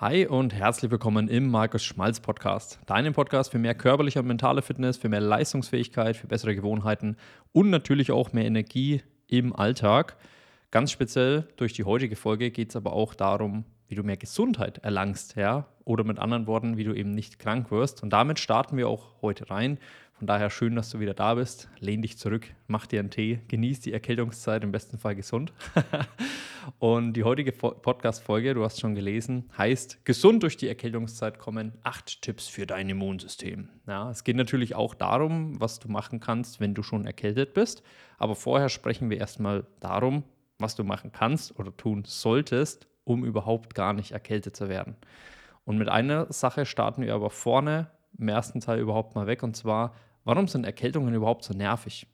Hi und herzlich willkommen im Markus Schmalz Podcast. Deinem Podcast für mehr körperliche und mentale Fitness, für mehr Leistungsfähigkeit, für bessere Gewohnheiten und natürlich auch mehr Energie im Alltag. Ganz speziell durch die heutige Folge geht es aber auch darum, wie du mehr Gesundheit erlangst, ja, oder mit anderen Worten, wie du eben nicht krank wirst. Und damit starten wir auch heute rein. Von daher schön, dass du wieder da bist. Lehn dich zurück, mach dir einen Tee, genieß die Erkältungszeit, im besten Fall gesund. Und die heutige Podcast-Folge, du hast schon gelesen, heißt Gesund durch die Erkältungszeit kommen. Acht Tipps für dein Immunsystem. Ja, es geht natürlich auch darum, was du machen kannst, wenn du schon erkältet bist. Aber vorher sprechen wir erstmal darum, was du machen kannst oder tun solltest, um überhaupt gar nicht erkältet zu werden. Und mit einer Sache starten wir aber vorne im ersten Teil überhaupt mal weg und zwar, warum sind Erkältungen überhaupt so nervig?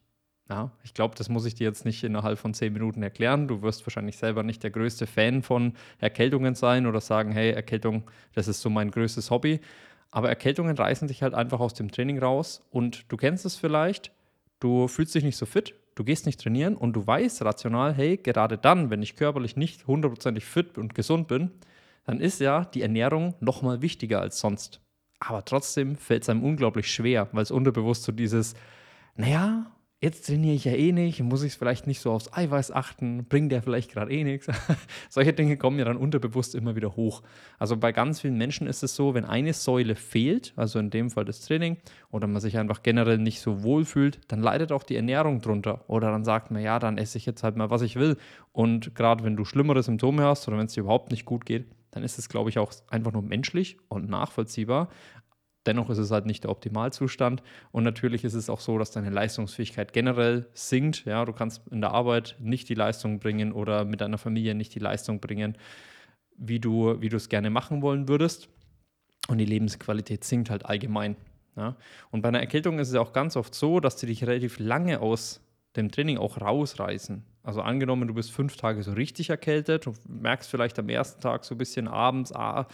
Ja, ich glaube, das muss ich dir jetzt nicht innerhalb von zehn Minuten erklären. Du wirst wahrscheinlich selber nicht der größte Fan von Erkältungen sein oder sagen, hey, Erkältung, das ist so mein größtes Hobby. Aber Erkältungen reißen dich halt einfach aus dem Training raus und du kennst es vielleicht, du fühlst dich nicht so fit, du gehst nicht trainieren und du weißt rational, hey, gerade dann, wenn ich körperlich nicht hundertprozentig fit und gesund bin, dann ist ja die Ernährung nochmal wichtiger als sonst. Aber trotzdem fällt es einem unglaublich schwer, weil es unterbewusst so dieses, naja, jetzt trainiere ich ja eh nicht, muss ich vielleicht nicht so aufs Eiweiß achten, bringt der vielleicht gerade eh nichts. Solche Dinge kommen ja dann unterbewusst immer wieder hoch. Also bei ganz vielen Menschen ist es so, wenn eine Säule fehlt, also in dem Fall das Training, oder man sich einfach generell nicht so wohl fühlt, dann leidet auch die Ernährung drunter. Oder dann sagt man, ja, dann esse ich jetzt halt mal, was ich will. Und gerade wenn du schlimmere Symptome hast oder wenn es dir überhaupt nicht gut geht, dann ist es, glaube ich, auch einfach nur menschlich und nachvollziehbar. Dennoch ist es halt nicht der Optimalzustand. Und natürlich ist es auch so, dass deine Leistungsfähigkeit generell sinkt. Ja, du kannst in der Arbeit nicht die Leistung bringen oder mit deiner Familie nicht die Leistung bringen, wie du, wie du es gerne machen wollen würdest. Und die Lebensqualität sinkt halt allgemein. Ja. Und bei einer Erkältung ist es auch ganz oft so, dass sie dich relativ lange aus dem Training auch rausreißen. Also angenommen, du bist fünf Tage so richtig erkältet, und merkst vielleicht am ersten Tag so ein bisschen abends, ah,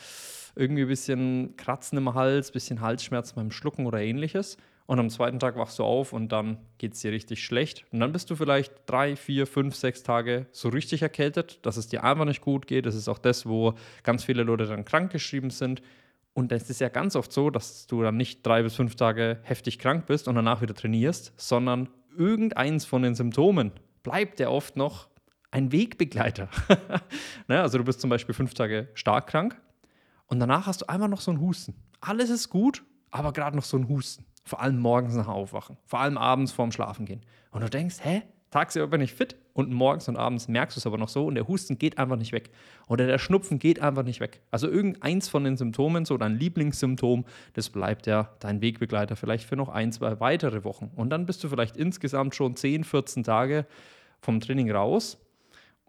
irgendwie ein bisschen Kratzen im Hals, ein bisschen Halsschmerzen beim Schlucken oder ähnliches. Und am zweiten Tag wachst du auf und dann geht es dir richtig schlecht. Und dann bist du vielleicht drei, vier, fünf, sechs Tage so richtig erkältet, dass es dir einfach nicht gut geht. Das ist auch das, wo ganz viele Leute dann krankgeschrieben sind. Und es ist ja ganz oft so, dass du dann nicht drei bis fünf Tage heftig krank bist und danach wieder trainierst, sondern irgendeins von den Symptomen bleibt ja oft noch ein Wegbegleiter. ne? Also du bist zum Beispiel fünf Tage stark krank und danach hast du einfach noch so einen Husten. Alles ist gut, aber gerade noch so ein Husten. Vor allem morgens nach Aufwachen, vor allem abends vorm Schlafen gehen. Und du denkst, hä? Tagsüber bin ich fit und morgens und abends merkst du es aber noch so und der Husten geht einfach nicht weg. Oder der Schnupfen geht einfach nicht weg. Also irgendeins von den Symptomen, so dein Lieblingssymptom, das bleibt ja dein Wegbegleiter vielleicht für noch ein, zwei weitere Wochen. Und dann bist du vielleicht insgesamt schon 10, 14 Tage vom Training raus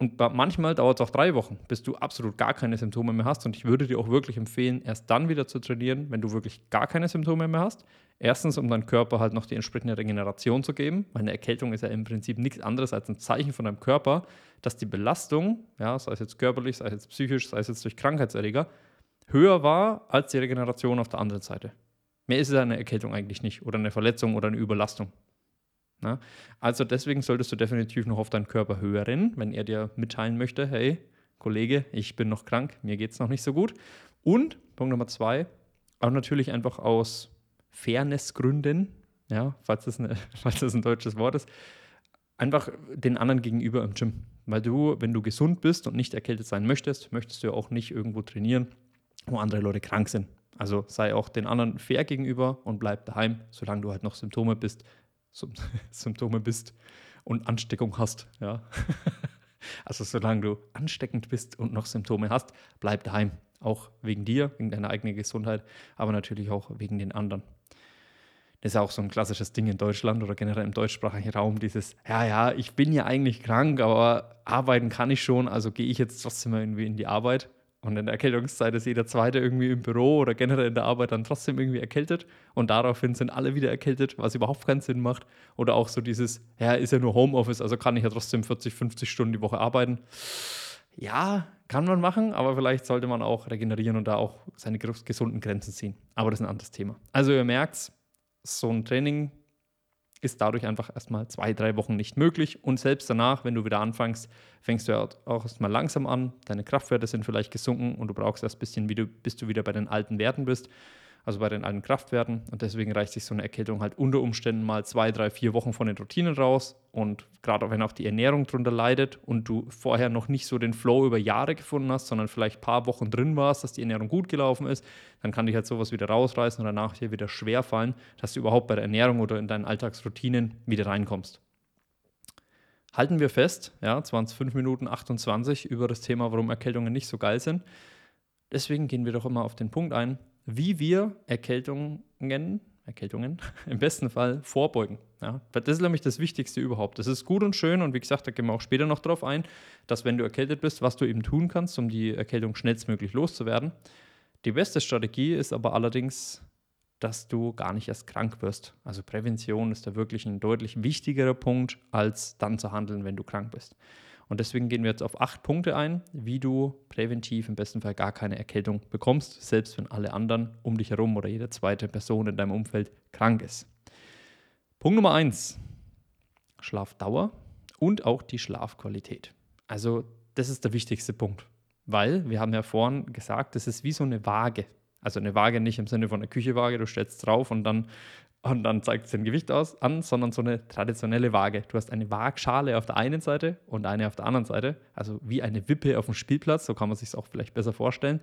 und manchmal dauert es auch drei Wochen, bis du absolut gar keine Symptome mehr hast. Und ich würde dir auch wirklich empfehlen, erst dann wieder zu trainieren, wenn du wirklich gar keine Symptome mehr hast. Erstens, um deinem Körper halt noch die entsprechende Regeneration zu geben. Meine Erkältung ist ja im Prinzip nichts anderes als ein Zeichen von deinem Körper, dass die Belastung, ja, sei es jetzt körperlich, sei es jetzt psychisch, sei es jetzt durch Krankheitserreger, höher war als die Regeneration auf der anderen Seite. Mehr ist es eine Erkältung eigentlich nicht oder eine Verletzung oder eine Überlastung. Ne? Also deswegen solltest du definitiv noch auf deinen Körper hören, wenn er dir mitteilen möchte, hey, Kollege, ich bin noch krank, mir geht es noch nicht so gut. Und Punkt Nummer zwei, auch natürlich einfach aus Fairnessgründen, ja, falls das, eine, falls das ein deutsches Wort ist, einfach den anderen gegenüber im Gym. Weil du, wenn du gesund bist und nicht erkältet sein möchtest, möchtest du ja auch nicht irgendwo trainieren, wo andere Leute krank sind. Also sei auch den anderen fair gegenüber und bleib daheim, solange du halt noch Symptome bist, Symptome bist und Ansteckung hast. Ja. also solange du ansteckend bist und noch Symptome hast, bleib daheim. Auch wegen dir, wegen deiner eigenen Gesundheit, aber natürlich auch wegen den anderen. Das ist auch so ein klassisches Ding in Deutschland oder generell im deutschsprachigen Raum, dieses, ja, ja, ich bin ja eigentlich krank, aber arbeiten kann ich schon, also gehe ich jetzt trotzdem irgendwie in die Arbeit. Und in der Erkältungszeit ist jeder Zweite irgendwie im Büro oder generell in der Arbeit dann trotzdem irgendwie erkältet. Und daraufhin sind alle wieder erkältet, was überhaupt keinen Sinn macht. Oder auch so dieses, ja, ist ja nur Homeoffice, also kann ich ja trotzdem 40, 50 Stunden die Woche arbeiten. Ja, kann man machen, aber vielleicht sollte man auch regenerieren und da auch seine gesunden Grenzen ziehen. Aber das ist ein anderes Thema. Also ihr merkt, so ein Training ist dadurch einfach erstmal zwei, drei Wochen nicht möglich. Und selbst danach, wenn du wieder anfängst, fängst du ja auch erstmal langsam an. Deine Kraftwerte sind vielleicht gesunken und du brauchst erst ein bisschen, bis du wieder bei den alten Werten bist also bei den alten Kraftwerten. Und deswegen reicht sich so eine Erkältung halt unter Umständen mal zwei, drei, vier Wochen von den Routinen raus. Und gerade wenn auch die Ernährung drunter leidet und du vorher noch nicht so den Flow über Jahre gefunden hast, sondern vielleicht ein paar Wochen drin warst, dass die Ernährung gut gelaufen ist, dann kann dich halt sowas wieder rausreißen und danach hier wieder schwer fallen, dass du überhaupt bei der Ernährung oder in deinen Alltagsroutinen wieder reinkommst. Halten wir fest, ja, 25 Minuten 28 über das Thema, warum Erkältungen nicht so geil sind. Deswegen gehen wir doch immer auf den Punkt ein, wie wir Erkältungen, Erkältungen im besten Fall vorbeugen. Ja, das ist nämlich das Wichtigste überhaupt. Das ist gut und schön und wie gesagt, da gehen wir auch später noch drauf ein, dass wenn du erkältet bist, was du eben tun kannst, um die Erkältung schnellstmöglich loszuwerden. Die beste Strategie ist aber allerdings, dass du gar nicht erst krank wirst. Also Prävention ist da wirklich ein deutlich wichtigerer Punkt, als dann zu handeln, wenn du krank bist. Und deswegen gehen wir jetzt auf acht Punkte ein, wie du präventiv im besten Fall gar keine Erkältung bekommst, selbst wenn alle anderen um dich herum oder jede zweite Person in deinem Umfeld krank ist. Punkt Nummer eins: Schlafdauer und auch die Schlafqualität. Also, das ist der wichtigste Punkt, weil wir haben ja vorhin gesagt, das ist wie so eine Waage. Also eine Waage nicht im Sinne von einer Küchewaage, du stellst drauf und dann und dann zeigt es dein Gewicht aus, an, sondern so eine traditionelle Waage. Du hast eine Waagschale auf der einen Seite und eine auf der anderen Seite, also wie eine Wippe auf dem Spielplatz, so kann man sich es auch vielleicht besser vorstellen.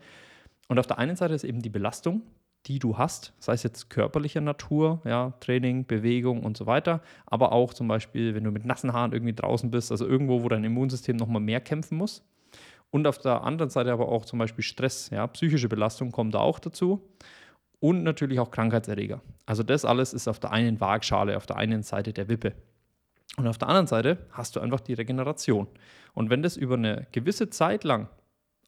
Und auf der einen Seite ist eben die Belastung, die du hast, sei es jetzt körperlicher Natur, ja, Training, Bewegung und so weiter, aber auch zum Beispiel, wenn du mit nassen Haaren irgendwie draußen bist, also irgendwo, wo dein Immunsystem nochmal mehr kämpfen muss. Und auf der anderen Seite aber auch zum Beispiel Stress, ja, psychische Belastung kommt da auch dazu und natürlich auch Krankheitserreger. Also das alles ist auf der einen Waagschale, auf der einen Seite der Wippe. Und auf der anderen Seite hast du einfach die Regeneration. Und wenn das über eine gewisse Zeit lang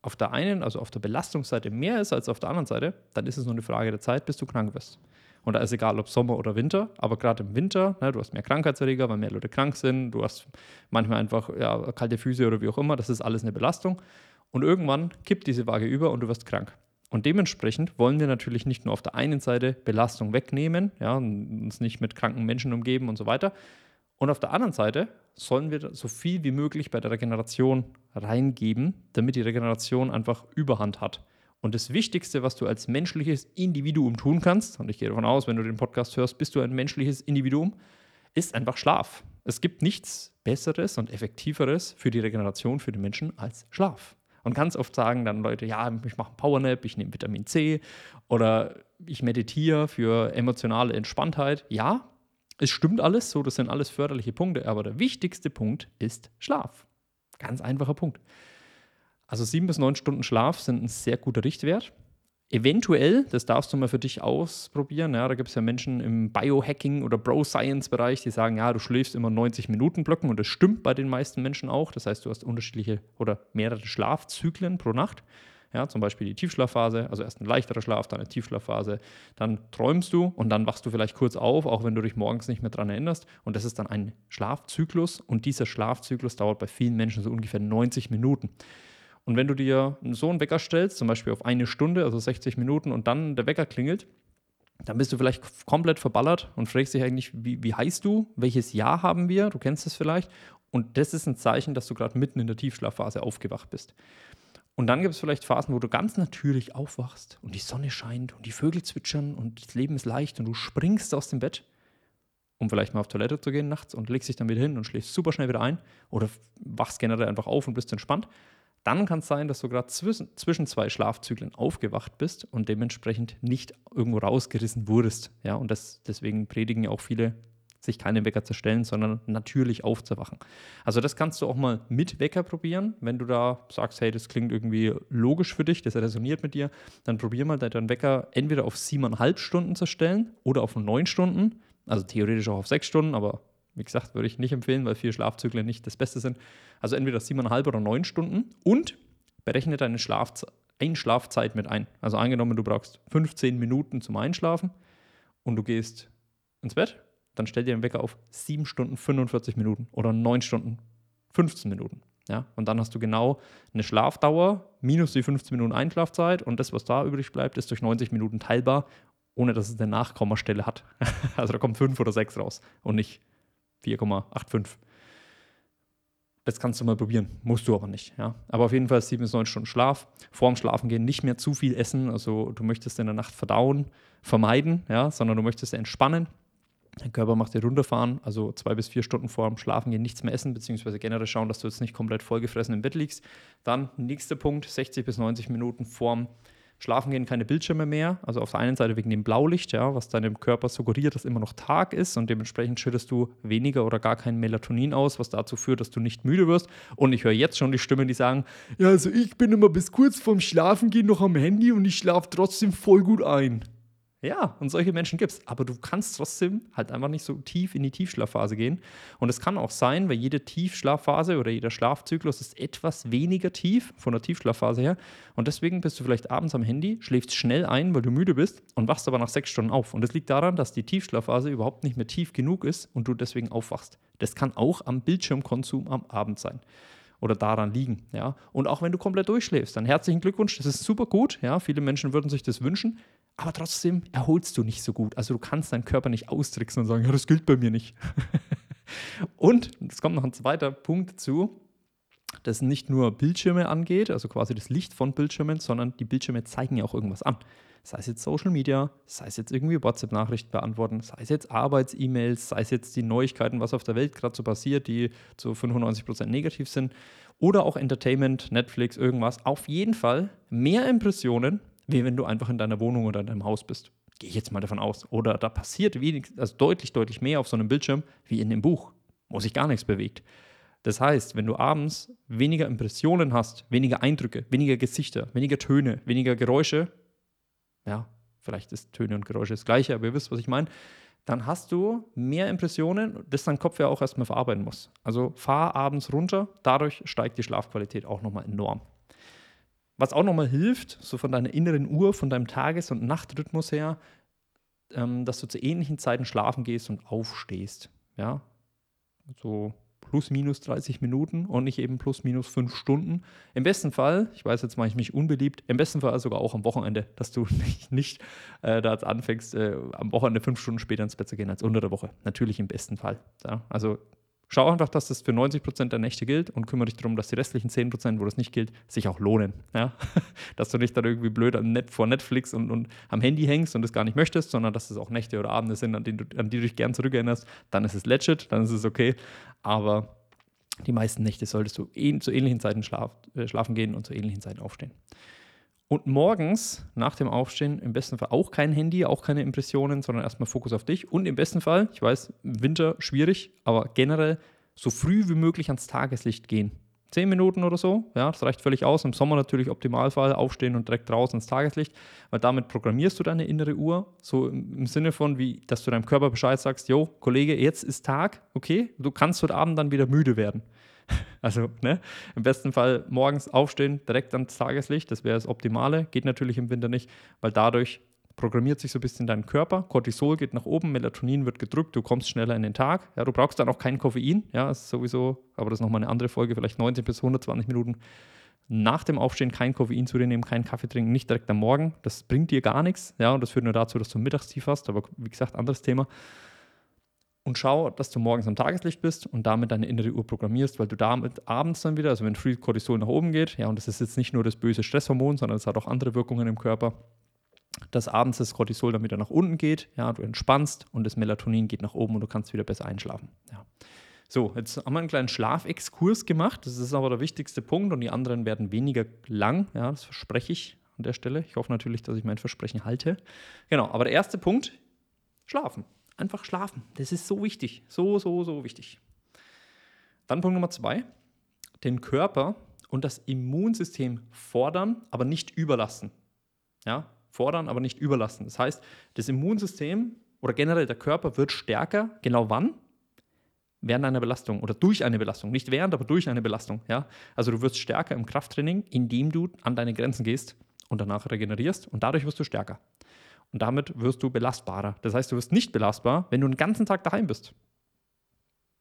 auf der einen, also auf der Belastungsseite mehr ist als auf der anderen Seite, dann ist es nur eine Frage der Zeit, bis du krank wirst. Und da ist egal, ob Sommer oder Winter, aber gerade im Winter, ne, du hast mehr Krankheitserreger, weil mehr Leute krank sind, du hast manchmal einfach ja, kalte Füße oder wie auch immer, das ist alles eine Belastung. Und irgendwann kippt diese Waage über und du wirst krank. Und dementsprechend wollen wir natürlich nicht nur auf der einen Seite Belastung wegnehmen, ja, uns nicht mit kranken Menschen umgeben und so weiter. Und auf der anderen Seite sollen wir so viel wie möglich bei der Regeneration reingeben, damit die Regeneration einfach Überhand hat. Und das Wichtigste, was du als menschliches Individuum tun kannst, und ich gehe davon aus, wenn du den Podcast hörst, bist du ein menschliches Individuum, ist einfach Schlaf. Es gibt nichts Besseres und Effektiveres für die Regeneration für den Menschen als Schlaf. Und ganz oft sagen dann Leute, ja, ich mache einen Powernap, ich nehme Vitamin C oder ich meditiere für emotionale Entspanntheit. Ja, es stimmt alles so, das sind alles förderliche Punkte, aber der wichtigste Punkt ist Schlaf. Ganz einfacher Punkt. Also sieben bis neun Stunden Schlaf sind ein sehr guter Richtwert. Eventuell, das darfst du mal für dich ausprobieren. Ja, da gibt es ja Menschen im Biohacking oder Bro-Science-Bereich, die sagen, ja, du schläfst immer 90 Minuten Blöcken und das stimmt bei den meisten Menschen auch. Das heißt, du hast unterschiedliche oder mehrere Schlafzyklen pro Nacht. Ja, zum Beispiel die Tiefschlafphase, also erst ein leichterer Schlaf, dann eine Tiefschlafphase, dann träumst du und dann wachst du vielleicht kurz auf, auch wenn du dich morgens nicht mehr daran erinnerst. Und das ist dann ein Schlafzyklus und dieser Schlafzyklus dauert bei vielen Menschen so ungefähr 90 Minuten. Und wenn du dir so einen Wecker stellst, zum Beispiel auf eine Stunde, also 60 Minuten, und dann der Wecker klingelt, dann bist du vielleicht komplett verballert und fragst dich eigentlich, wie, wie heißt du? Welches Jahr haben wir? Du kennst es vielleicht. Und das ist ein Zeichen, dass du gerade mitten in der Tiefschlafphase aufgewacht bist. Und dann gibt es vielleicht Phasen, wo du ganz natürlich aufwachst und die Sonne scheint und die Vögel zwitschern und das Leben ist leicht und du springst aus dem Bett, um vielleicht mal auf Toilette zu gehen nachts und legst dich dann wieder hin und schläfst super schnell wieder ein oder wachst generell einfach auf und bist entspannt. Dann kann es sein, dass du gerade zwischen, zwischen zwei Schlafzyklen aufgewacht bist und dementsprechend nicht irgendwo rausgerissen wurdest. Ja, und das, deswegen predigen ja auch viele, sich keine Wecker zu stellen, sondern natürlich aufzuwachen. Also das kannst du auch mal mit Wecker probieren. Wenn du da sagst, hey, das klingt irgendwie logisch für dich, das resoniert mit dir, dann probier mal deinen Wecker entweder auf siebeneinhalb Stunden zu stellen oder auf neun Stunden. Also theoretisch auch auf sechs Stunden, aber wie gesagt, würde ich nicht empfehlen, weil vier Schlafzyklen nicht das Beste sind. Also entweder siebeneinhalb oder neun Stunden und berechne deine Schlafze Einschlafzeit mit ein. Also angenommen, du brauchst 15 Minuten zum Einschlafen und du gehst ins Bett, dann stell dir den Wecker auf 7 Stunden 45 Minuten oder 9 Stunden 15 Minuten. Ja, und dann hast du genau eine Schlafdauer minus die 15 Minuten Einschlafzeit und das, was da übrig bleibt, ist durch 90 Minuten teilbar ohne dass es eine Nachkommastelle hat. also da kommt 5 oder 6 raus und nicht 4,85. Das kannst du mal probieren, musst du aber nicht. Ja? Aber auf jeden Fall 7 bis 9 Stunden Schlaf. Vorm Schlafengehen nicht mehr zu viel essen. Also du möchtest in der Nacht verdauen, vermeiden, ja? sondern du möchtest entspannen. Dein Körper macht dir runterfahren, also zwei bis vier Stunden vor dem Schlafengehen nichts mehr essen, beziehungsweise generell schauen, dass du jetzt nicht komplett vollgefressen im Bett liegst. Dann nächster Punkt, 60 bis 90 Minuten vorm Schlafen gehen keine Bildschirme mehr. Also auf der einen Seite wegen dem Blaulicht, ja, was deinem Körper suggeriert, dass immer noch Tag ist und dementsprechend schüttest du weniger oder gar kein Melatonin aus, was dazu führt, dass du nicht müde wirst. Und ich höre jetzt schon die Stimmen, die sagen, ja, also ich bin immer bis kurz vorm Schlafengehen noch am Handy und ich schlafe trotzdem voll gut ein. Ja, und solche Menschen gibt es. Aber du kannst trotzdem halt einfach nicht so tief in die Tiefschlafphase gehen. Und es kann auch sein, weil jede Tiefschlafphase oder jeder Schlafzyklus ist etwas weniger tief von der Tiefschlafphase her. Und deswegen bist du vielleicht abends am Handy, schläfst schnell ein, weil du müde bist und wachst aber nach sechs Stunden auf. Und das liegt daran, dass die Tiefschlafphase überhaupt nicht mehr tief genug ist und du deswegen aufwachst. Das kann auch am Bildschirmkonsum am Abend sein oder daran liegen. Ja? Und auch wenn du komplett durchschläfst, dann herzlichen Glückwunsch, das ist super gut. Ja? Viele Menschen würden sich das wünschen aber trotzdem erholst du nicht so gut. Also du kannst deinen Körper nicht austricksen und sagen, ja, das gilt bei mir nicht. und es kommt noch ein zweiter Punkt dazu, das nicht nur Bildschirme angeht, also quasi das Licht von Bildschirmen, sondern die Bildschirme zeigen ja auch irgendwas an. Sei es jetzt Social Media, sei es jetzt irgendwie WhatsApp-Nachrichten beantworten, sei es jetzt Arbeits-E-Mails, sei es jetzt die Neuigkeiten, was auf der Welt gerade so passiert, die zu 95% negativ sind, oder auch Entertainment, Netflix, irgendwas. Auf jeden Fall mehr Impressionen wie wenn du einfach in deiner Wohnung oder in deinem Haus bist. Gehe ich jetzt mal davon aus. Oder da passiert wenig, also deutlich, deutlich mehr auf so einem Bildschirm wie in dem Buch, wo sich gar nichts bewegt. Das heißt, wenn du abends weniger Impressionen hast, weniger Eindrücke, weniger Gesichter, weniger Töne, weniger Geräusche, ja, vielleicht ist Töne und Geräusche das gleiche, aber ihr wisst, was ich meine, dann hast du mehr Impressionen, das dein Kopf ja auch erstmal verarbeiten muss. Also fahr abends runter, dadurch steigt die Schlafqualität auch nochmal enorm. Was auch nochmal hilft, so von deiner inneren Uhr, von deinem Tages- und Nachtrhythmus her, ähm, dass du zu ähnlichen Zeiten schlafen gehst und aufstehst. Ja, so plus minus 30 Minuten und nicht eben plus minus 5 Stunden. Im besten Fall, ich weiß, jetzt mache ich mich unbeliebt, im besten Fall sogar auch am Wochenende, dass du nicht, nicht äh, da anfängst, äh, am Wochenende fünf Stunden später ins Bett zu gehen als unter der Woche. Natürlich im besten Fall. Ja? Also Schau einfach, dass das für 90% der Nächte gilt und kümmere dich darum, dass die restlichen 10%, wo das nicht gilt, sich auch lohnen. Ja? dass du nicht dann irgendwie blöd vor Netflix und, und, am Handy hängst und das gar nicht möchtest, sondern dass es auch Nächte oder Abende sind, an, du, an die du dich gern zurückerinnerst. Dann ist es legit, dann ist es okay. Aber die meisten Nächte solltest du zu ähnlichen Zeiten äh, schlafen gehen und zu ähnlichen Zeiten aufstehen. Und morgens nach dem Aufstehen im besten Fall auch kein Handy, auch keine Impressionen, sondern erstmal Fokus auf dich. Und im besten Fall, ich weiß, Winter schwierig, aber generell so früh wie möglich ans Tageslicht gehen. Zehn Minuten oder so, ja, das reicht völlig aus. Im Sommer natürlich Optimalfall, aufstehen und direkt raus ins Tageslicht, weil damit programmierst du deine innere Uhr, so im Sinne von, wie, dass du deinem Körper Bescheid sagst, jo, Kollege, jetzt ist Tag, okay, du kannst heute Abend dann wieder müde werden. Also ne? im besten Fall morgens aufstehen, direkt ans Tageslicht, das wäre das Optimale. Geht natürlich im Winter nicht, weil dadurch programmiert sich so ein bisschen dein Körper. Cortisol geht nach oben, Melatonin wird gedrückt, du kommst schneller in den Tag. Ja, du brauchst dann auch kein Koffein, ja, ist sowieso, aber das ist nochmal eine andere Folge, vielleicht 90 bis 120 Minuten nach dem Aufstehen kein Koffein zu dir nehmen, keinen Kaffee trinken, nicht direkt am Morgen. Das bringt dir gar nichts, ja, und das führt nur dazu, dass du mittagstief hast, aber wie gesagt, anderes Thema und schau, dass du morgens am Tageslicht bist und damit deine innere Uhr programmierst, weil du damit abends dann wieder, also wenn Free Cortisol nach oben geht, ja, und das ist jetzt nicht nur das böse Stresshormon, sondern es hat auch andere Wirkungen im Körper, dass abends das Cortisol dann wieder nach unten geht, ja, du entspannst und das Melatonin geht nach oben und du kannst wieder besser einschlafen. Ja. So, jetzt haben wir einen kleinen Schlafexkurs gemacht. Das ist aber der wichtigste Punkt und die anderen werden weniger lang. Ja, das verspreche ich an der Stelle. Ich hoffe natürlich, dass ich mein Versprechen halte. Genau, aber der erste Punkt: Schlafen. Einfach schlafen. Das ist so wichtig. So, so, so wichtig. Dann Punkt Nummer zwei. Den Körper und das Immunsystem fordern, aber nicht überlassen. Ja, fordern, aber nicht überlassen. Das heißt, das Immunsystem oder generell der Körper wird stärker. Genau wann? Während einer Belastung oder durch eine Belastung. Nicht während, aber durch eine Belastung. Ja? Also du wirst stärker im Krafttraining, indem du an deine Grenzen gehst und danach regenerierst und dadurch wirst du stärker. Und damit wirst du belastbarer. Das heißt, du wirst nicht belastbar, wenn du den ganzen Tag daheim bist.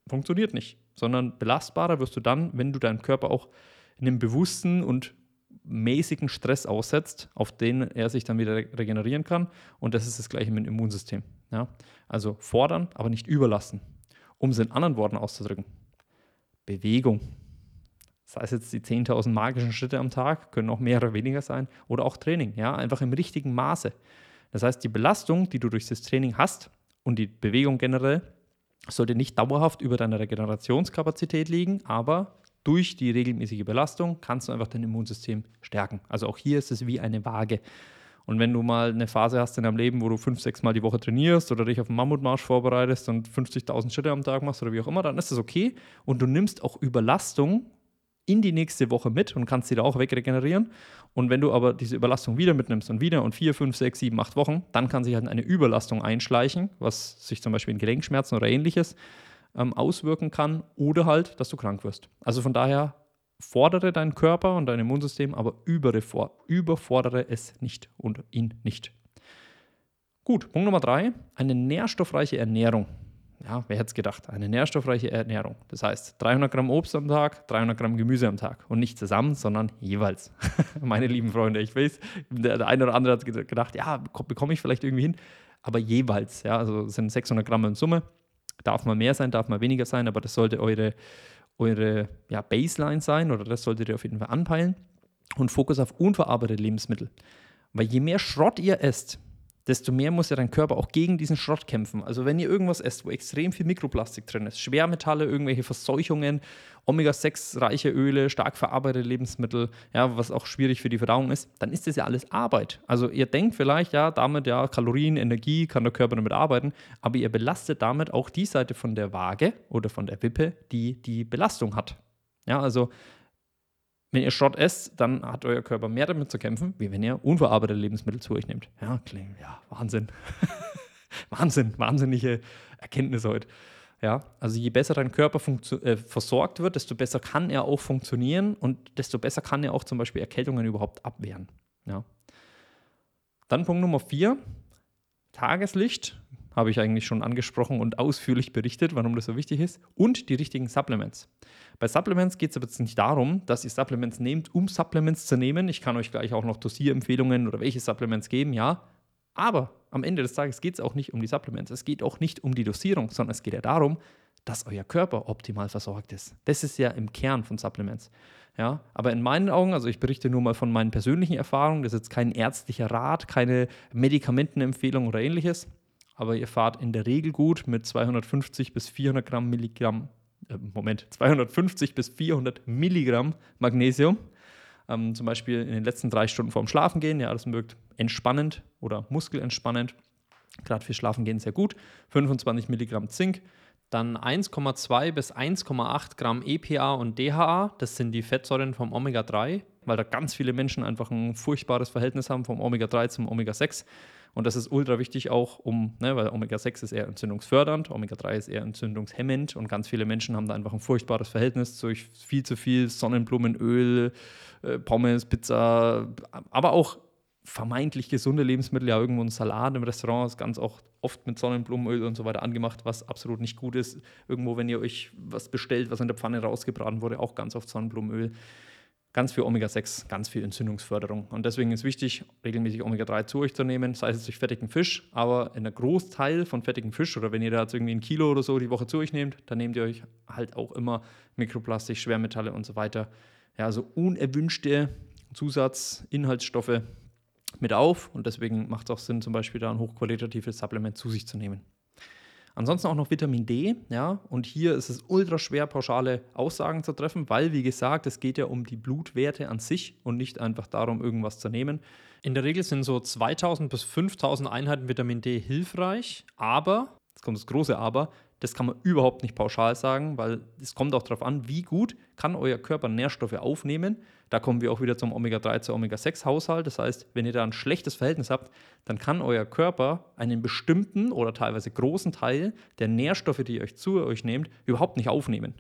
Funktioniert nicht. Sondern belastbarer wirst du dann, wenn du deinen Körper auch in einem bewussten und mäßigen Stress aussetzt, auf den er sich dann wieder regenerieren kann. Und das ist das gleiche mit dem Immunsystem. Ja? Also fordern, aber nicht überlassen. Um es in anderen Worten auszudrücken. Bewegung. Sei es jetzt die 10.000 magischen Schritte am Tag, können auch mehr oder weniger sein, oder auch Training, ja, einfach im richtigen Maße. Das heißt, die Belastung, die du durch das Training hast und die Bewegung generell, sollte nicht dauerhaft über deiner Regenerationskapazität liegen, aber durch die regelmäßige Belastung kannst du einfach dein Immunsystem stärken. Also auch hier ist es wie eine Waage. Und wenn du mal eine Phase hast in deinem Leben, wo du fünf, sechs Mal die Woche trainierst oder dich auf einen Mammutmarsch vorbereitest und 50.000 Schritte am Tag machst oder wie auch immer, dann ist das okay. Und du nimmst auch Überlastung in die nächste Woche mit und kannst sie da auch wegregenerieren. Und wenn du aber diese Überlastung wieder mitnimmst und wieder und vier, fünf, sechs, sieben, acht Wochen, dann kann sich halt eine Überlastung einschleichen, was sich zum Beispiel in Gelenkschmerzen oder ähnliches ähm, auswirken kann oder halt, dass du krank wirst. Also von daher fordere deinen Körper und dein Immunsystem, aber überfordere es nicht und ihn nicht. Gut, Punkt Nummer drei, eine nährstoffreiche Ernährung. Ja, wer hätte es gedacht? Eine nährstoffreiche Ernährung. Das heißt 300 Gramm Obst am Tag, 300 Gramm Gemüse am Tag. Und nicht zusammen, sondern jeweils. Meine lieben Freunde, ich weiß, der, eine oder andere hat gedacht, ja, bekomme ich vielleicht irgendwie hin. Aber jeweils, ja, also sind 600 Gramm in Summe. Darf mal mehr sein, darf mal weniger sein, aber das sollte eure, eure ja, Baseline sein oder das solltet ihr auf jeden Fall anpeilen. Und Fokus auf unverarbeitete Lebensmittel. Weil je mehr Schrott ihr esst, desto mehr muss ja dein Körper auch gegen diesen Schrott kämpfen. Also wenn ihr irgendwas esst, wo extrem viel Mikroplastik drin ist, Schwermetalle, irgendwelche Verseuchungen, Omega-6-reiche Öle, stark verarbeitete Lebensmittel, ja, was auch schwierig für die Verdauung ist, dann ist das ja alles Arbeit. Also ihr denkt vielleicht, ja, damit ja Kalorien, Energie, kann der Körper damit arbeiten, aber ihr belastet damit auch die Seite von der Waage oder von der Wippe, die die Belastung hat. Ja, also wenn ihr Schrott esst, dann hat euer Körper mehr damit zu kämpfen, wie wenn ihr unverarbeitete Lebensmittel zu euch nehmt. Ja, klingt, ja, Wahnsinn. Wahnsinn, wahnsinnige Erkenntnis heute. Ja, also je besser dein Körper äh, versorgt wird, desto besser kann er auch funktionieren und desto besser kann er auch zum Beispiel Erkältungen überhaupt abwehren. Ja. Dann Punkt Nummer vier, Tageslicht, habe ich eigentlich schon angesprochen und ausführlich berichtet, warum das so wichtig ist, und die richtigen Supplements. Bei Supplements geht es aber jetzt nicht darum, dass ihr Supplements nehmt, um Supplements zu nehmen. Ich kann euch gleich auch noch Dosierempfehlungen oder welche Supplements geben, ja. Aber am Ende des Tages geht es auch nicht um die Supplements. Es geht auch nicht um die Dosierung, sondern es geht ja darum, dass euer Körper optimal versorgt ist. Das ist ja im Kern von Supplements. Ja, aber in meinen Augen, also ich berichte nur mal von meinen persönlichen Erfahrungen, das ist jetzt kein ärztlicher Rat, keine Medikamentenempfehlung oder ähnliches, aber ihr fahrt in der Regel gut mit 250 bis 400 Gramm Milligramm äh, Moment, 250 bis 400 Milligramm Magnesium. Ähm, zum Beispiel in den letzten drei Stunden vorm Schlafen gehen. Ja, das wirkt entspannend oder muskelentspannend. Gerade für Schlafen gehen sehr gut. 25 Milligramm Zink. Dann 1,2 bis 1,8 Gramm EPA und DHA. Das sind die Fettsäuren vom Omega-3, weil da ganz viele Menschen einfach ein furchtbares Verhältnis haben vom Omega-3 zum Omega-6. Und das ist ultra wichtig auch, um, ne, weil Omega-6 ist eher entzündungsfördernd, Omega-3 ist eher entzündungshemmend und ganz viele Menschen haben da einfach ein furchtbares Verhältnis durch viel zu viel Sonnenblumenöl, äh, Pommes, Pizza, aber auch vermeintlich gesunde Lebensmittel, ja, irgendwo ein Salat im Restaurant ist ganz auch oft mit Sonnenblumenöl und so weiter angemacht, was absolut nicht gut ist. Irgendwo, wenn ihr euch was bestellt, was in der Pfanne rausgebraten wurde, auch ganz oft Sonnenblumenöl ganz viel Omega-6, ganz viel Entzündungsförderung. Und deswegen ist wichtig, regelmäßig Omega-3 zu euch zu nehmen, sei es durch fettigen Fisch, aber in der Großteil von fettigen Fisch oder wenn ihr da jetzt irgendwie ein Kilo oder so die Woche zu euch nehmt, dann nehmt ihr euch halt auch immer Mikroplastik, Schwermetalle und so weiter. Ja, also unerwünschte Zusatzinhaltsstoffe mit auf und deswegen macht es auch Sinn, zum Beispiel da ein hochqualitatives Supplement zu sich zu nehmen. Ansonsten auch noch Vitamin D, ja, und hier ist es ultra schwer, pauschale Aussagen zu treffen, weil, wie gesagt, es geht ja um die Blutwerte an sich und nicht einfach darum, irgendwas zu nehmen. In der Regel sind so 2000 bis 5000 Einheiten Vitamin D hilfreich, aber, jetzt kommt das große Aber, das kann man überhaupt nicht pauschal sagen, weil es kommt auch darauf an, wie gut kann euer Körper Nährstoffe aufnehmen. Da kommen wir auch wieder zum Omega-3 zu Omega-6-Haushalt. Das heißt, wenn ihr da ein schlechtes Verhältnis habt, dann kann euer Körper einen bestimmten oder teilweise großen Teil der Nährstoffe, die ihr euch zu euch nehmt, überhaupt nicht aufnehmen.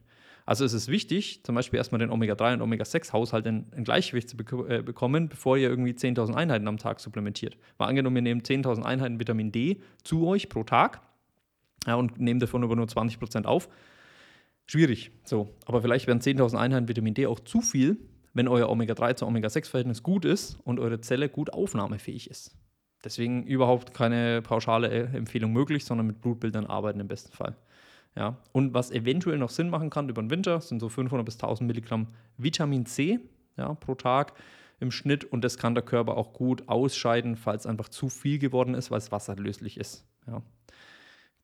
Also es ist wichtig, zum Beispiel erstmal den Omega-3 und Omega-6-Haushalt in, in, Gleichgewicht zu bek äh, bekommen, bevor ihr irgendwie 10.000 Einheiten am Tag supplementiert. Mal angenommen, ihr nehmt 10.000 Einheiten Vitamin D zu euch pro Tag ja, und nehmen davon aber nur 20% auf. Schwierig. So, aber vielleicht wären 10.000 Einheiten Vitamin D auch zu viel, wenn euer Omega-3 zu Omega-6-Verhältnis gut ist und eure Zelle gut aufnahmefähig ist. Deswegen überhaupt keine pauschale äh, Empfehlung möglich, sondern mit Blutbildern arbeiten im besten Fall. Ja. Und was eventuell noch Sinn machen kann über den Winter, sind so 500 bis 1000 Milligramm Vitamin C ja, pro Tag im Schnitt und das kann der Körper auch gut ausscheiden, falls einfach zu viel geworden ist, weil es wasserlöslich ist. Ja.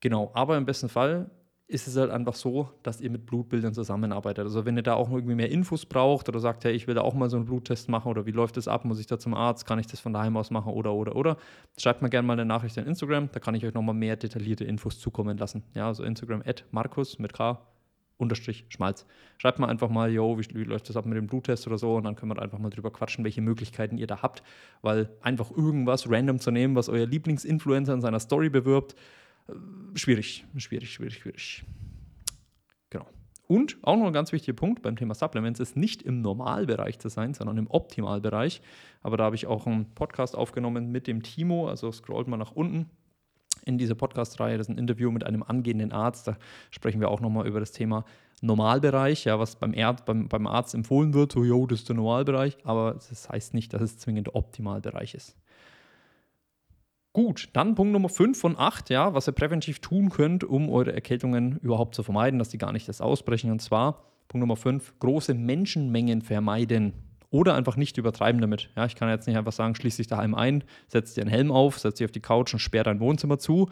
Genau, aber im besten Fall ist es halt einfach so, dass ihr mit Blutbildern zusammenarbeitet. Also wenn ihr da auch irgendwie mehr Infos braucht oder sagt, hey, ich will da auch mal so einen Bluttest machen oder wie läuft das ab, muss ich da zum Arzt, kann ich das von daheim aus machen oder oder oder, schreibt mir gerne mal eine Nachricht in Instagram, da kann ich euch nochmal mehr detaillierte Infos zukommen lassen. Ja, also Instagram at Markus mit K unterstrich Schmalz. Schreibt mal einfach mal, yo, wie, wie, läuft das ab mit dem Bluttest oder so und dann können wir einfach mal drüber quatschen, welche Möglichkeiten ihr da habt, weil einfach irgendwas random zu nehmen, was euer Lieblingsinfluencer in seiner Story bewirbt, schwierig, schwierig, schwierig, schwierig. Genau. Und auch noch ein ganz wichtiger Punkt beim Thema Supplements ist nicht im Normalbereich zu sein, sondern im Optimalbereich. Aber da habe ich auch einen Podcast aufgenommen mit dem Timo, also scrollt mal nach unten in dieser Podcast-Reihe. Das ist ein Interview mit einem angehenden Arzt. Da sprechen wir auch nochmal über das Thema Normalbereich, ja, was beim, Erd, beim, beim Arzt empfohlen wird, so, jo, das ist der Normalbereich, aber das heißt nicht, dass es zwingend der Optimalbereich ist. Gut, dann Punkt Nummer 5 von 8, ja, was ihr präventiv tun könnt, um eure Erkältungen überhaupt zu vermeiden, dass die gar nicht erst ausbrechen. Und zwar Punkt Nummer 5, große Menschenmengen vermeiden. Oder einfach nicht übertreiben damit. Ja, ich kann jetzt nicht einfach sagen, schließ dich daheim ein, setz dir einen Helm auf, setz dich auf die Couch und sperr dein Wohnzimmer zu,